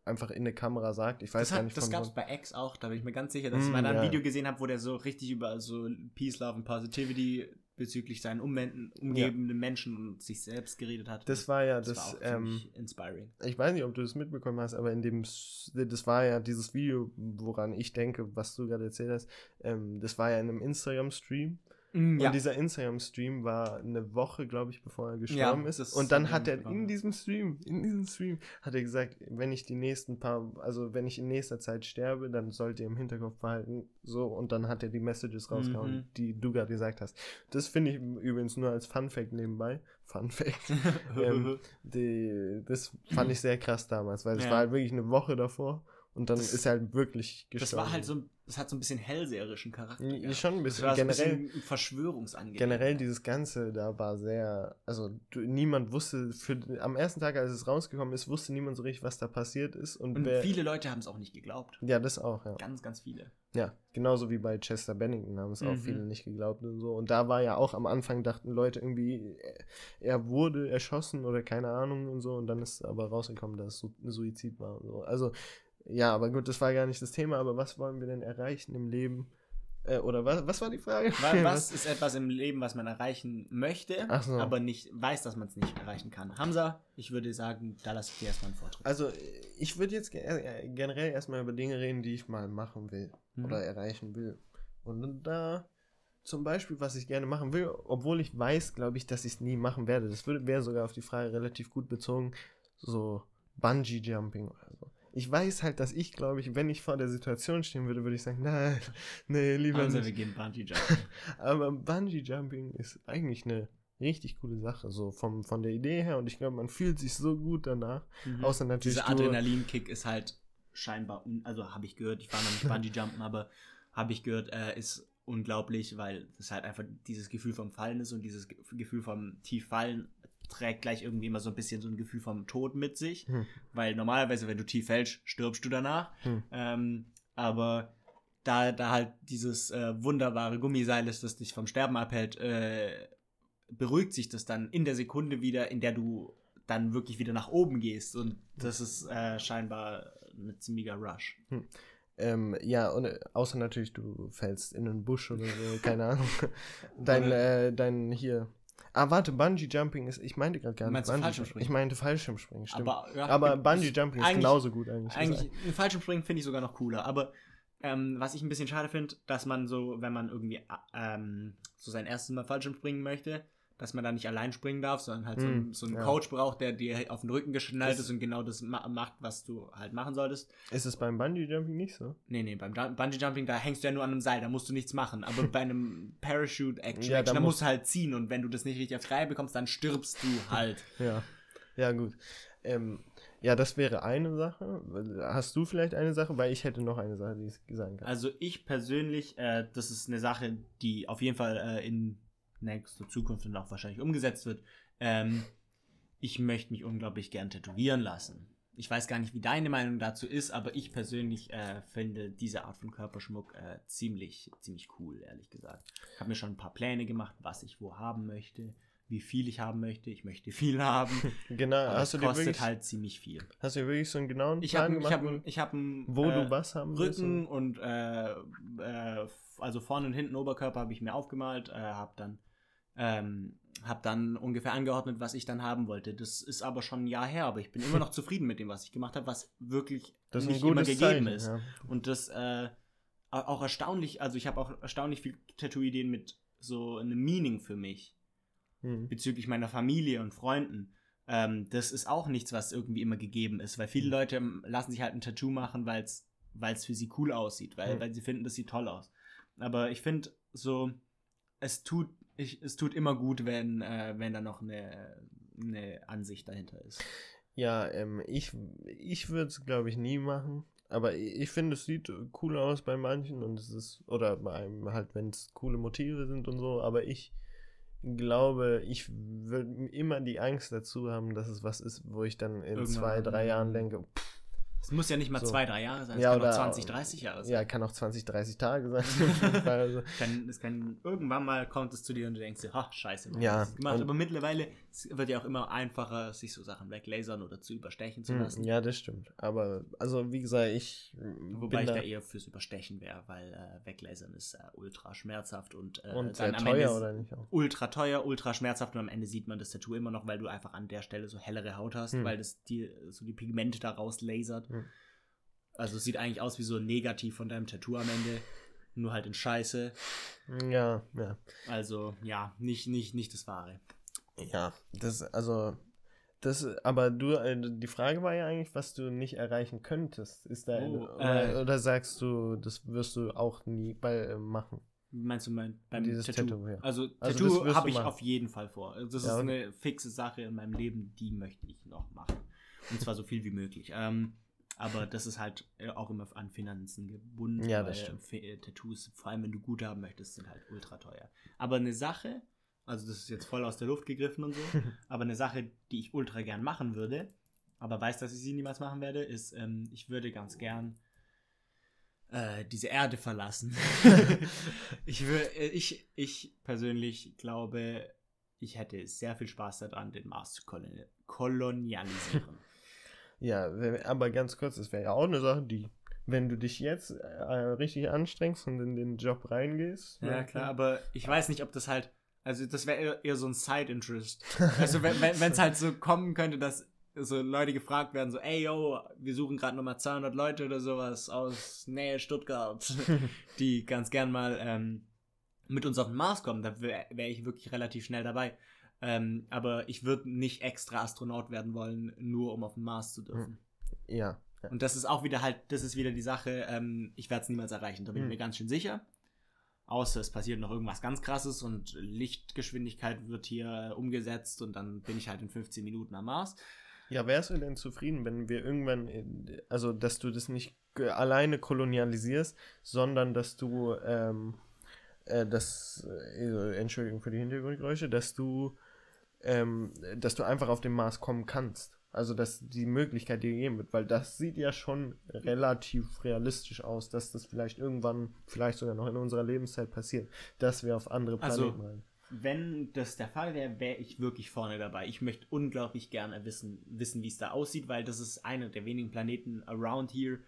[SPEAKER 1] einfach in eine Kamera sagt. Ich weiß
[SPEAKER 2] das
[SPEAKER 1] gar nicht.
[SPEAKER 2] Das gab es bei X auch, da bin ich mir ganz sicher, dass mm, ich mal ja. ein Video gesehen habe, wo der so richtig über so Peace, Love und Positivity bezüglich seinen umgebenden ja. Menschen und sich selbst geredet hat.
[SPEAKER 1] Das war ja das, das war ähm, inspiring. Ich weiß nicht, ob du das mitbekommen hast, aber in dem, das war ja dieses Video, woran ich denke, was du gerade erzählt hast, ähm, das war ja in einem Instagram-Stream ja. Und dieser Instagram-Stream war eine Woche, glaube ich, bevor er gestorben ja, ist. Und dann hat er in diesem Stream, in diesem Stream, hat er gesagt, wenn ich die nächsten paar, also wenn ich in nächster Zeit sterbe, dann sollt ihr im Hinterkopf behalten, so, und dann hat er die Messages rausgehauen, mhm. die du gerade gesagt hast. Das finde ich übrigens nur als Fun-Fact nebenbei. Fun-Fact. ähm, die, das fand ich sehr krass damals, weil es ja. war halt wirklich eine Woche davor und dann das, ist er halt wirklich
[SPEAKER 2] gestorben. Das war halt so, das hat so ein bisschen hellseherischen Charakter.
[SPEAKER 1] Ja, schon ein bisschen.
[SPEAKER 2] Generell, ein bisschen Verschwörungsangehörigkeit.
[SPEAKER 1] Generell dieses Ganze da war sehr, also du, niemand wusste, für, am ersten Tag, als es rausgekommen ist, wusste niemand so richtig, was da passiert ist. Und,
[SPEAKER 2] und wer, viele Leute haben es auch nicht geglaubt.
[SPEAKER 1] Ja, das auch, ja.
[SPEAKER 2] Ganz, ganz viele.
[SPEAKER 1] Ja, genauso wie bei Chester Bennington haben es mhm. auch viele nicht geglaubt und so. Und da war ja auch am Anfang, dachten Leute irgendwie, er wurde erschossen oder keine Ahnung und so. Und dann ist aber rausgekommen, dass es ein Suizid war und so. Also ja, aber gut, das war gar nicht das Thema, aber was wollen wir denn erreichen im Leben? Äh, oder was, was war die Frage?
[SPEAKER 2] Was, ist etwas im Leben, was man erreichen möchte, so. aber nicht weiß, dass man es nicht erreichen kann? Hamza, ich würde sagen, da lasse ich dir erstmal einen Vortritt.
[SPEAKER 1] Also, ich würde jetzt äh, generell erstmal über Dinge reden, die ich mal machen will mhm. oder erreichen will. Und da zum Beispiel, was ich gerne machen will, obwohl ich weiß, glaube ich, dass ich es nie machen werde. Das wäre sogar auf die Frage relativ gut bezogen, so Bungee Jumping oder ich weiß halt, dass ich, glaube ich, wenn ich vor der Situation stehen würde, würde ich sagen, nein, nee, lieber also, nicht. wir gehen Bungee Jumping. Aber Bungee Jumping ist eigentlich eine richtig coole Sache, so vom, von der Idee her und ich glaube, man fühlt sich so gut danach. Mhm. Außer
[SPEAKER 2] natürlich. Dieser Adrenalinkick ist halt scheinbar, also habe ich gehört, ich war noch nicht Bungee Jumpen, aber habe ich gehört, äh, ist unglaublich, weil es halt einfach dieses Gefühl vom Fallen ist und dieses Gefühl vom Tieffallen trägt gleich irgendwie immer so ein bisschen so ein Gefühl vom Tod mit sich. Hm. Weil normalerweise, wenn du tief fällst, stirbst du danach. Hm. Ähm, aber da, da halt dieses äh, wunderbare Gummiseil ist, das dich vom Sterben abhält, äh, beruhigt sich das dann in der Sekunde wieder, in der du dann wirklich wieder nach oben gehst. Und das ist äh, scheinbar ein ziemlicher Rush.
[SPEAKER 1] Hm. Ähm, ja, und, äh, außer natürlich, du fällst in einen Busch oder so, keine Ahnung. Dein, äh, dein hier, Ah, warte, Bungee Jumping ist, ich meinte gerade gar nicht. Bungee Fallschirmspringen? Ich meinte Fallschirmspringen, stimmt. Aber, ja, aber Bungee Jumping ist genauso gut eigentlich.
[SPEAKER 2] Eigentlich, ein Fallschirmspringen finde ich sogar noch cooler. Aber ähm, was ich ein bisschen schade finde, dass man so, wenn man irgendwie ähm, so sein erstes Mal Fallschirmspringen möchte, dass man da nicht allein springen darf, sondern halt so, mm, einen, so einen ja. Coach braucht, der dir auf den Rücken geschnallt ist, ist und genau das ma macht, was du halt machen solltest.
[SPEAKER 1] Ist es beim Bungee Jumping nicht so?
[SPEAKER 2] Nee, nee, beim Bungee Jumping, da hängst du ja nur an einem Seil, da musst du nichts machen. Aber bei einem Parachute Action, ja, da, musst du halt ziehen und wenn du das nicht richtig auf Reihe bekommst, dann stirbst du halt.
[SPEAKER 1] ja, ja, gut. Ähm, ja, das wäre eine Sache. Hast du vielleicht eine Sache? Weil ich hätte noch eine Sache, die ich sagen kann.
[SPEAKER 2] Also ich persönlich, äh, das ist eine Sache, die auf jeden Fall äh, in nächster Zukunft und auch wahrscheinlich umgesetzt wird. Ähm, ich möchte mich unglaublich gern tätowieren lassen. Ich weiß gar nicht, wie deine Meinung dazu ist, aber ich persönlich äh, finde diese Art von Körperschmuck äh, ziemlich, ziemlich cool, ehrlich gesagt. Ich habe mir schon ein paar Pläne gemacht, was ich wo haben möchte, wie viel ich haben möchte. Ich möchte viel haben.
[SPEAKER 1] genau, aber
[SPEAKER 2] hast es du kostet wirklich, halt ziemlich viel.
[SPEAKER 1] Hast du wirklich so einen genauen
[SPEAKER 2] ich Plan hab, gemacht? Ich habe hab,
[SPEAKER 1] wo äh, du was haben
[SPEAKER 2] Rücken und äh, äh, also vorne und hinten Oberkörper habe ich mir aufgemalt, äh, habe dann ähm, habe dann ungefähr angeordnet, was ich dann haben wollte. Das ist aber schon ein Jahr her, aber ich bin immer noch zufrieden mit dem, was ich gemacht habe, was wirklich
[SPEAKER 1] das nicht immer gegeben Zeichen,
[SPEAKER 2] ist. Ja. Und das äh, auch erstaunlich, also ich habe auch erstaunlich viele Tattoo-Ideen mit so einem Meaning für mich. Mhm. Bezüglich meiner Familie und Freunden. Ähm, das ist auch nichts, was irgendwie immer gegeben ist, weil viele mhm. Leute lassen sich halt ein Tattoo machen, weil es für sie cool aussieht, weil, mhm. weil sie finden, das sieht toll aus. Aber ich finde so, es tut ich, es tut immer gut, wenn, äh, wenn da noch eine, eine Ansicht dahinter ist.
[SPEAKER 1] Ja, ähm, ich, ich würde es, glaube ich, nie machen. Aber ich finde, es sieht cool aus bei manchen und es ist, oder bei einem halt, wenn es coole Motive sind und so, aber ich glaube, ich würde immer die Angst dazu haben, dass es was ist, wo ich dann in Irgendwann zwei, drei Jahren denke, pff,
[SPEAKER 2] muss ja nicht mal
[SPEAKER 1] So.
[SPEAKER 2] zwei, drei Jahre sein. Es
[SPEAKER 1] Ja,
[SPEAKER 2] kann auch
[SPEAKER 1] oder-
[SPEAKER 2] 20, 30 Jahre sein.
[SPEAKER 1] Ja, kann auch 20, 30 Tage sein. also,
[SPEAKER 2] kann, es kann, irgendwann mal kommt es zu dir und du denkst dir, ha, scheiße, warum
[SPEAKER 1] Ja,
[SPEAKER 2] gemacht. Aber mittlerweile es wird ja auch immer einfacher, sich so Sachen weglasern oder zu überstechen zu
[SPEAKER 1] hm,
[SPEAKER 2] lassen.
[SPEAKER 1] ja, das stimmt. Aber, also, wie gesagt, ich
[SPEAKER 2] Wobei
[SPEAKER 1] bin
[SPEAKER 2] ich
[SPEAKER 1] da,
[SPEAKER 2] da eher fürs Überstechen wäre, weil äh, weglasern ist äh, ultra schmerzhaft und, äh,
[SPEAKER 1] und sehr teuer, oder nicht auch?
[SPEAKER 2] ultra teuer, ultra schmerzhaft und am Ende sieht man das Tattoo immer noch, weil du einfach an der Stelle so hellere Haut hast,
[SPEAKER 1] Hm.
[SPEAKER 2] weil das die, so die Pigmente daraus lasert.
[SPEAKER 1] Hm.
[SPEAKER 2] Also es sieht eigentlich aus wie so ein Negativ von deinem Tattoo am Ende, nur halt in Scheiße.
[SPEAKER 1] Ja, ja.
[SPEAKER 2] Also ja, nicht, nicht, nicht das Wahre.
[SPEAKER 1] Ja, das, also, das, aber du, äh, die Frage war ja eigentlich, was du nicht erreichen könntest. Ist da,
[SPEAKER 2] Oh,
[SPEAKER 1] oder,
[SPEAKER 2] äh.
[SPEAKER 1] oder sagst du, das wirst du auch nie bei, äh, machen?
[SPEAKER 2] Meinst du mein, beim
[SPEAKER 1] Dieses
[SPEAKER 2] Tattoo?
[SPEAKER 1] Tattoo, ja.
[SPEAKER 2] Also,
[SPEAKER 1] Also
[SPEAKER 2] Tattoo habe ich
[SPEAKER 1] machen.
[SPEAKER 2] auf jeden Fall vor. Also das
[SPEAKER 1] Ja,
[SPEAKER 2] ist eine fixe Sache in meinem Leben, die möchte ich noch machen. Und zwar so viel wie möglich. Ähm, aber das ist halt äh, auch immer an Finanzen gebunden.
[SPEAKER 1] Ja, das
[SPEAKER 2] weil
[SPEAKER 1] stimmt.
[SPEAKER 2] Äh, Tattoos, vor allem wenn du gute haben möchtest, sind halt ultra teuer. Aber eine Sache, also das ist jetzt voll aus der Luft gegriffen und so, aber eine Sache, die ich ultra gern machen würde, aber weiß, dass ich sie niemals machen werde, ist, ähm, ich würde ganz gern äh, diese Erde verlassen. ich, wür, äh, ich, ich persönlich glaube, ich hätte sehr viel Spaß daran, den Mars zu koloni kolonialisieren.
[SPEAKER 1] Ja, aber ganz kurz, das wäre ja auch eine Sache, die, wenn du dich jetzt äh, richtig anstrengst und in den Job reingehst.
[SPEAKER 2] ja,
[SPEAKER 1] ne,
[SPEAKER 2] klar, aber ich weiß nicht, ob das halt, also das wäre eher, so ein Side-Interest. Also wenn es halt so kommen könnte, dass so Leute gefragt werden, so, ey, yo, wir suchen gerade nochmal 200 Leute oder sowas aus Nähe Stuttgart, die ganz gern mal ähm, mit uns auf den Mars kommen, da wäre wär ich wirklich relativ schnell dabei. Ähm, aber ich würde nicht extra Astronaut werden wollen, nur um auf den Mars zu dürfen.
[SPEAKER 1] Ja. ja.
[SPEAKER 2] Und das ist auch wieder halt, das ist wieder die Sache, ähm, ich werde es niemals erreichen, da bin
[SPEAKER 1] Hm.
[SPEAKER 2] ich mir ganz schön sicher. Außer es passiert noch irgendwas ganz krasses und Lichtgeschwindigkeit wird hier umgesetzt und dann bin ich halt in 15 Minuten am Mars.
[SPEAKER 1] Ja, wärst du denn zufrieden, wenn wir irgendwann, also dass du das nicht alleine kolonialisierst, sondern dass du, ähm, äh, das, äh, Entschuldigung für die Hintergrundgeräusche, dass du, ähm, dass du einfach auf den Mars kommen kannst. Also, dass die Möglichkeit dir gegeben wird, weil das sieht ja schon relativ realistisch aus, dass das vielleicht irgendwann, vielleicht sogar noch in unserer Lebenszeit passiert, dass wir auf andere
[SPEAKER 2] Also-
[SPEAKER 1] Planeten rein.
[SPEAKER 2] Wenn das der Fall wäre, wäre ich wirklich vorne dabei. Ich möchte unglaublich gerne wissen, wissen wie es da aussieht, weil das ist einer der wenigen Planeten around here,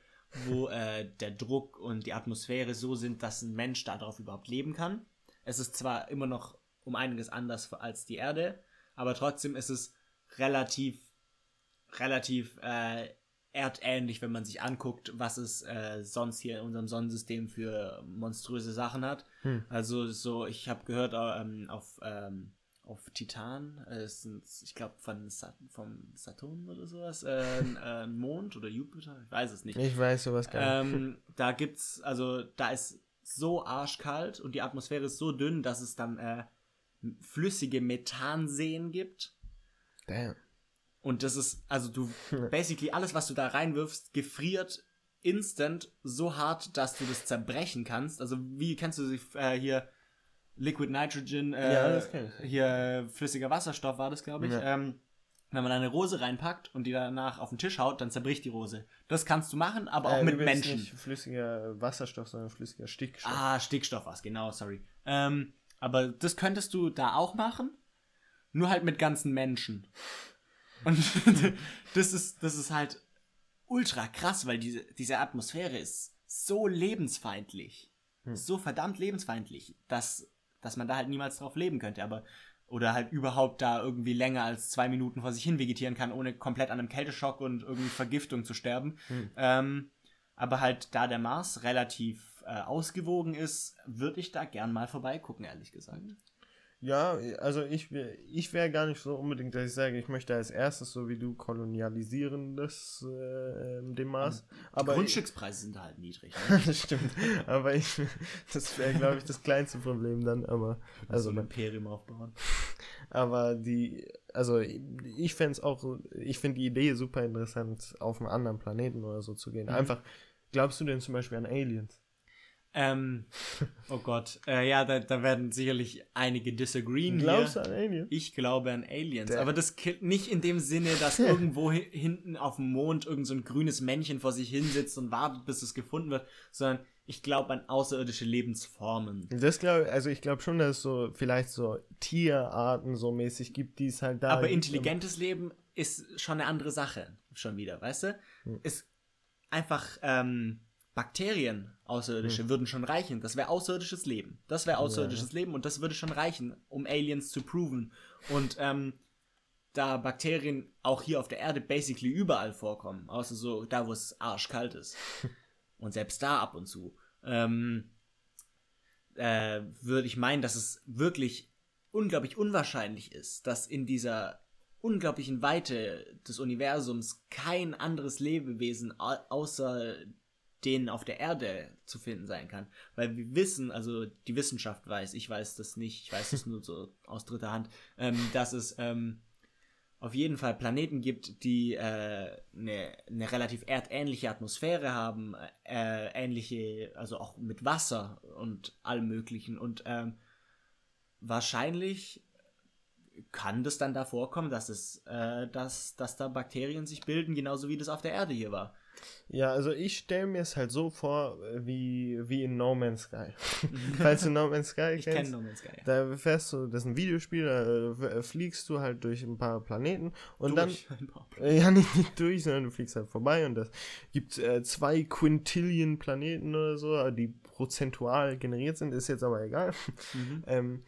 [SPEAKER 2] wo äh, der Druck und die Atmosphäre so sind, dass ein Mensch darauf überhaupt leben kann. Es ist zwar immer noch um einiges anders als die Erde, aber trotzdem ist es relativ, relativ äh, erdähnlich, wenn man sich anguckt, was es äh, sonst hier in unserem Sonnensystem für monströse Sachen hat.
[SPEAKER 1] Hm.
[SPEAKER 2] Also so, ich habe gehört ähm, auf, ähm, auf Titan, äh, es sind, ich glaube von Sat vom Saturn oder sowas, äh, ein, äh, ein Mond oder Jupiter, ich weiß es nicht.
[SPEAKER 1] Ich weiß sowas gar nicht.
[SPEAKER 2] Ähm, da gibt's, also da ist so arschkalt und die Atmosphäre ist so dünn, dass es dann äh, flüssige Methanseen gibt.
[SPEAKER 1] Damn.
[SPEAKER 2] Und das ist, also du, basically alles, was du da reinwirfst, gefriert instant so hart, dass du das zerbrechen kannst. Also wie kennst du sich äh, hier Liquid Nitrogen, äh,
[SPEAKER 1] Ja,
[SPEAKER 2] hier äh, flüssiger Wasserstoff war das, glaube ich.
[SPEAKER 1] Ja.
[SPEAKER 2] Ähm, wenn man eine Rose reinpackt und die danach auf den Tisch haut, dann zerbricht die Rose. Das kannst du machen, aber auch
[SPEAKER 1] Äh,
[SPEAKER 2] mit Menschen.
[SPEAKER 1] Nicht flüssiger Wasserstoff, sondern flüssiger Stickstoff.
[SPEAKER 2] Ah, Stickstoff war's, genau, sorry. Ähm, aber das könntest du da auch machen, nur halt mit ganzen Menschen. Und das ist, das ist halt ultra krass, weil diese, diese Atmosphäre ist so lebensfeindlich.
[SPEAKER 1] Hm.
[SPEAKER 2] So verdammt lebensfeindlich, dass, dass man da halt niemals drauf leben könnte. Aber oder halt überhaupt da irgendwie länger als zwei Minuten vor sich hin vegetieren kann, ohne komplett an einem Kälteschock und irgendwie Vergiftung zu sterben.
[SPEAKER 1] Hm.
[SPEAKER 2] Ähm, aber halt, da der Mars relativ äh, ausgewogen ist, würde ich da gern mal vorbeigucken, ehrlich gesagt.
[SPEAKER 1] Ja, also ich, ich wäre gar nicht so unbedingt, dass ich sage, ich möchte als erstes, so wie du, kolonialisieren das, äh, dem Mars.
[SPEAKER 2] Die
[SPEAKER 1] Aber
[SPEAKER 2] Grundstückspreise sind da halt niedrig. Ne?
[SPEAKER 1] das stimmt. Aber ich, das wäre, glaube ich, das kleinste Problem dann. Aber,
[SPEAKER 2] Also
[SPEAKER 1] also,
[SPEAKER 2] ein Imperium aufbauen.
[SPEAKER 1] aber die, also ich fände es auch, ich finde die Idee super interessant, auf einen anderen Planeten oder so zu gehen.
[SPEAKER 2] Mhm.
[SPEAKER 1] Einfach, glaubst du denn zum Beispiel an Aliens?
[SPEAKER 2] Ähm, oh Gott. Äh, ja, da, da werden sicherlich einige disagreeen.
[SPEAKER 1] Glaubst
[SPEAKER 2] hier.
[SPEAKER 1] du an Aliens?
[SPEAKER 2] Ich glaube an Aliens.
[SPEAKER 1] Der-
[SPEAKER 2] aber das nicht in dem Sinne, dass irgendwo hi- hinten auf dem Mond irgend so ein grünes Männchen vor sich hinsitzt und wartet, bis es gefunden wird, sondern ich glaube an außerirdische Lebensformen.
[SPEAKER 1] Das glaube also ich glaube schon, dass es so vielleicht so Tierarten so mäßig gibt, die es halt da
[SPEAKER 2] Aber intelligentes Leben ist schon eine andere Sache, schon wieder, weißt du?
[SPEAKER 1] Hm.
[SPEAKER 2] Ist einfach ähm, Bakterien, außerirdische,
[SPEAKER 1] Hm.
[SPEAKER 2] würden schon reichen. Das wäre außerirdisches Leben. Das wäre außerirdisches Leben und das würde schon reichen, um Aliens zu proven. Und ähm, da Bakterien auch hier auf der Erde basically überall vorkommen, außer so da, wo es arschkalt ist. und selbst da ab und zu. Ähm, äh, würde ich meinen, dass es wirklich unglaublich unwahrscheinlich ist, dass in dieser unglaublichen Weite des Universums kein anderes Lebewesen au außer denen auf der Erde zu finden sein kann. Weil wir wissen, also die Wissenschaft weiß, ich weiß das nicht, ich weiß das nur so aus dritter Hand, ähm, dass es ähm, auf jeden Fall Planeten gibt, die eine äh, ne relativ erdähnliche Atmosphäre haben, äh, ähnliche, also auch mit Wasser und allem Möglichen. Und ähm, wahrscheinlich kann das dann da vorkommen, dass es, äh, dass, dass da Bakterien sich bilden, genauso wie das auf der Erde hier war.
[SPEAKER 1] Ja, also ich stelle mir es halt so vor, äh, wie, wie in No Man's Sky. Falls du No Man's Sky
[SPEAKER 2] Ich kenne
[SPEAKER 1] kennst.
[SPEAKER 2] No Man's Sky.
[SPEAKER 1] Da fährst du, das ist ein Videospiel, da äh, fliegst du halt durch ein paar Planeten und dann,
[SPEAKER 2] Durch ein paar
[SPEAKER 1] äh, ja nicht, nicht durch, sondern du fliegst halt vorbei und das gibt äh, zwei Quintillion Planeten oder so, die prozentual generiert sind, ist jetzt aber egal.
[SPEAKER 2] Mhm.
[SPEAKER 1] Ähm,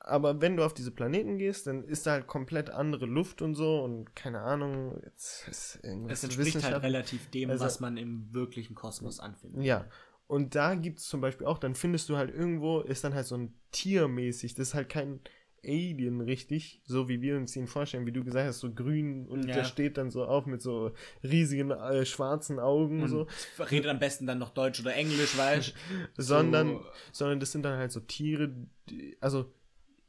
[SPEAKER 1] aber wenn du auf diese Planeten gehst, dann ist da halt komplett andere Luft und so und keine Ahnung, jetzt ist irgendwas
[SPEAKER 2] Es entspricht halt relativ dem,
[SPEAKER 1] Also-
[SPEAKER 2] was man im wirklichen Kosmos anfindet.
[SPEAKER 1] Ja. Und da gibt es zum Beispiel auch, dann findest du halt irgendwo, ist dann halt so ein Tiermäßig, das ist halt kein Alien richtig, so wie wir uns ihn vorstellen, wie du gesagt hast, so grün und
[SPEAKER 2] Ja.
[SPEAKER 1] der steht dann so auf mit so riesigen äh, schwarzen Augen und so,
[SPEAKER 2] redet am besten dann noch Deutsch oder Englisch, weißt du?
[SPEAKER 1] sondern,
[SPEAKER 2] So-
[SPEAKER 1] sondern das sind dann halt so Tiere, die, also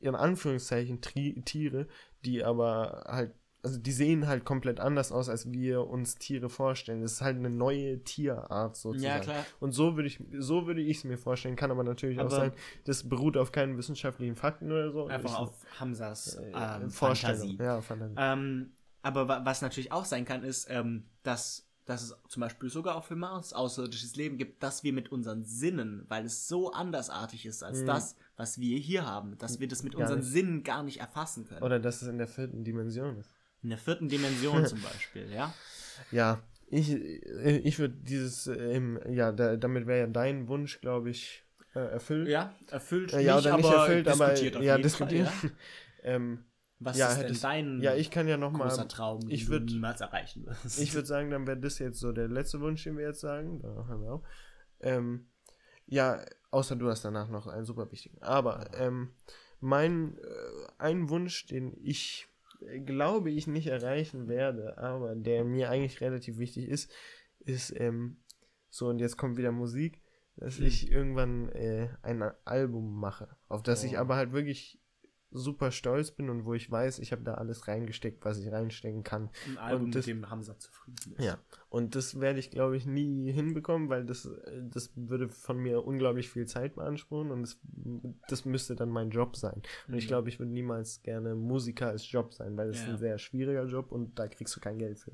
[SPEAKER 1] in Anführungszeichen Tri Tiere, die aber halt, also die sehen halt komplett anders aus, als wir uns Tiere vorstellen. Das ist halt eine neue Tierart sozusagen.
[SPEAKER 2] Ja, klar.
[SPEAKER 1] Und so würde ich so würde ich es mir vorstellen, kann aber natürlich auch
[SPEAKER 2] Aber-
[SPEAKER 1] sein, das beruht auf keinen wissenschaftlichen Fakten oder so.
[SPEAKER 2] Einfach
[SPEAKER 1] Ich-
[SPEAKER 2] auf Hamzas
[SPEAKER 1] äh,
[SPEAKER 2] ähm,
[SPEAKER 1] Vorstellung.
[SPEAKER 2] Fantasie.
[SPEAKER 1] Ja, Fantasie.
[SPEAKER 2] Ähm, aber wa was natürlich auch sein kann, ist, ähm, dass, dass es zum Beispiel sogar auch für Mars außerirdisches Leben gibt, dass wir mit unseren Sinnen, weil es so andersartig ist als
[SPEAKER 1] Mhm.
[SPEAKER 2] das, was wir hier haben, dass wir das mit
[SPEAKER 1] Gar
[SPEAKER 2] unseren
[SPEAKER 1] nicht.
[SPEAKER 2] Sinnen gar nicht erfassen können.
[SPEAKER 1] Oder dass es in der vierten Dimension ist.
[SPEAKER 2] In der vierten Dimension zum Beispiel, ja.
[SPEAKER 1] Ja, ich, ich würde dieses, äh, im, ja, da, damit wäre ja dein Wunsch, glaube ich, äh, erfüllt.
[SPEAKER 2] Ja, erfüllt
[SPEAKER 1] Äh, ja,
[SPEAKER 2] nicht,
[SPEAKER 1] oder nicht erfüllt, aber
[SPEAKER 2] diskutiert
[SPEAKER 1] ja, diskutiert.
[SPEAKER 2] Fall, ja.
[SPEAKER 1] ähm,
[SPEAKER 2] Was
[SPEAKER 1] Ja,
[SPEAKER 2] ist denn
[SPEAKER 1] hättest-
[SPEAKER 2] dein
[SPEAKER 1] ja, ich kann ja noch
[SPEAKER 2] großer
[SPEAKER 1] mal,
[SPEAKER 2] Traum, den
[SPEAKER 1] ich
[SPEAKER 2] du
[SPEAKER 1] würd-
[SPEAKER 2] niemals erreichen wirst?
[SPEAKER 1] ich würde sagen, dann wäre das jetzt so der letzte Wunsch, den wir jetzt sagen. Da haben wir auch. Ähm, ja, außer du hast danach noch einen super wichtigen. Aber ähm, mein, äh, ein Wunsch, den ich äh, glaube ich nicht erreichen werde, aber der mir eigentlich relativ wichtig ist, ist ähm, so, und jetzt kommt wieder Musik, dass
[SPEAKER 2] Hm.
[SPEAKER 1] ich irgendwann äh, ein Album mache, auf das ich
[SPEAKER 2] Oh.
[SPEAKER 1] aber halt wirklich super stolz bin und wo ich weiß, ich habe da alles reingesteckt, was ich reinstecken kann.
[SPEAKER 2] Ein Album,
[SPEAKER 1] und das-
[SPEAKER 2] mit dem Hamza zufrieden ist.
[SPEAKER 1] Ja, und das werde ich, glaube ich, nie hinbekommen, weil das, das würde von mir unglaublich viel Zeit beanspruchen und das, das müsste dann mein Job sein. Und ich
[SPEAKER 2] Mhm.
[SPEAKER 1] glaube, ich würde niemals gerne Musiker als Job sein, weil das ist
[SPEAKER 2] Ja.
[SPEAKER 1] ein sehr schwieriger Job und da kriegst du kein Geld für.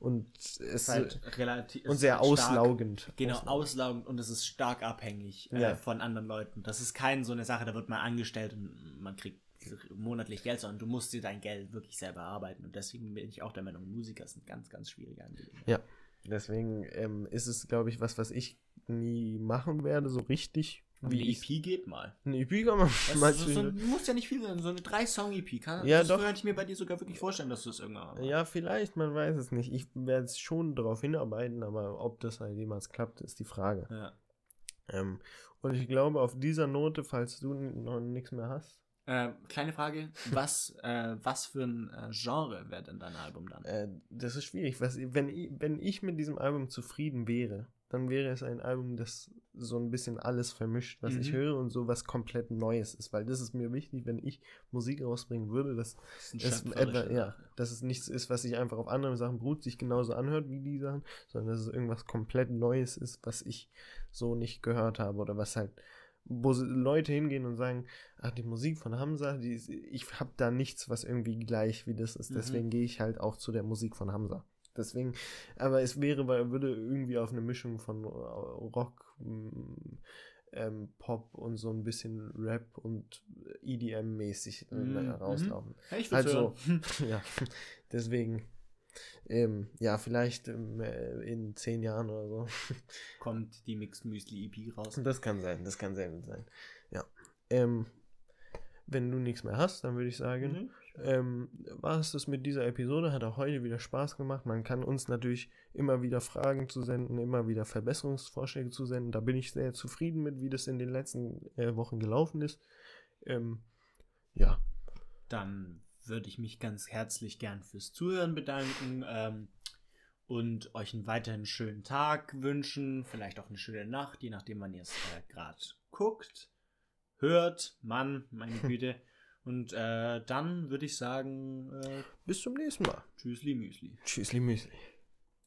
[SPEAKER 1] Und es
[SPEAKER 2] ist halt relativ
[SPEAKER 1] und
[SPEAKER 2] ist
[SPEAKER 1] sehr
[SPEAKER 2] halt stark-
[SPEAKER 1] auslaugend.
[SPEAKER 2] Genau,
[SPEAKER 1] Auslaugend.
[SPEAKER 2] auslaugend und es ist stark abhängig äh,
[SPEAKER 1] Ja.
[SPEAKER 2] von anderen Leuten. Das ist keine so eine Sache, da wird man angestellt und man kriegt monatlich Geld, sondern du musst dir dein Geld wirklich selber arbeiten. Und deswegen bin ich auch der Meinung, Musiker sind ganz, ganz schwierige Angelegenheit.
[SPEAKER 1] Ja. Deswegen ähm, ist es, glaube ich, was, was ich nie machen werde, so richtig. Wie
[SPEAKER 2] eine
[SPEAKER 1] ich.
[SPEAKER 2] EP geht mal.
[SPEAKER 1] Eine EP kann man
[SPEAKER 2] Das
[SPEAKER 1] mal
[SPEAKER 2] so, so, muss ja nicht viel sein, so eine 3-Song-EP. Kann,
[SPEAKER 1] Ja,
[SPEAKER 2] das
[SPEAKER 1] doch.
[SPEAKER 2] könnte ich mir bei dir sogar wirklich vorstellen, dass du es irgendwann mal machst.
[SPEAKER 1] Ja, vielleicht, man weiß es nicht. Ich werde es schon darauf hinarbeiten, aber ob das halt jemals klappt, ist die Frage.
[SPEAKER 2] Ja.
[SPEAKER 1] Ähm, und ich glaube, auf dieser Note, falls du noch nichts mehr hast,
[SPEAKER 2] Äh, kleine Frage, was, äh, was für ein äh, Genre wäre denn dein Album dann?
[SPEAKER 1] äh, das ist schwierig. Was, wenn, ich, wenn ich mit diesem Album zufrieden wäre, dann wäre es ein Album, das so ein bisschen alles vermischt, was ich
[SPEAKER 2] Mhm.
[SPEAKER 1] höre und so was komplett Neues ist, weil das ist mir wichtig, wenn ich Musik rausbringen würde, dass
[SPEAKER 2] Das
[SPEAKER 1] es etwa, ja, dass es nichts ist, was sich einfach auf anderen Sachen beruht, sich genauso anhört wie die Sachen, sondern dass es irgendwas komplett Neues ist, was ich so nicht gehört habe oder was halt, wo Leute hingehen und sagen, ach, die Musik von Hamza, die ich habe da nichts, was irgendwie gleich wie das ist,
[SPEAKER 2] Mhm.
[SPEAKER 1] deswegen gehe ich halt auch zu der Musik von Hamza. Deswegen, aber es wäre, weil würde irgendwie auf eine Mischung von Rock, mm, ähm, Pop und so ein bisschen Rap und EDM-mäßig äh,
[SPEAKER 2] Mhm,
[SPEAKER 1] rauslaufen.
[SPEAKER 2] Ja, ich würd's
[SPEAKER 1] Also,
[SPEAKER 2] hören.
[SPEAKER 1] ja, deswegen, ähm, ja, vielleicht ähm, äh, in zehn Jahren oder so.
[SPEAKER 2] kommt die Mixed Müsli EP raus.
[SPEAKER 1] Das kann sein, das kann sehr gut sein. Ja. Ähm, wenn du nichts mehr hast, dann würde ich sagen,
[SPEAKER 2] Nee,
[SPEAKER 1] ähm, war es das mit dieser Episode. Hat auch heute wieder Spaß gemacht. Man kann uns natürlich immer wieder Fragen zu senden, immer wieder Verbesserungsvorschläge zu senden. Da bin ich sehr zufrieden mit, wie das in den letzten äh, Wochen gelaufen ist. Ähm, ja,
[SPEAKER 2] Dann würde ich mich ganz herzlich gern fürs Zuhören bedanken ähm, und euch einen weiterhin schönen Tag wünschen, vielleicht auch eine schöne Nacht, je nachdem, wann ihr es äh, gerade guckt, hört, Mann, meine Güte. Und äh, dann würde ich sagen, äh,
[SPEAKER 1] bis zum nächsten Mal.
[SPEAKER 2] Tschüssli Müsli.
[SPEAKER 1] Tschüssli Müsli.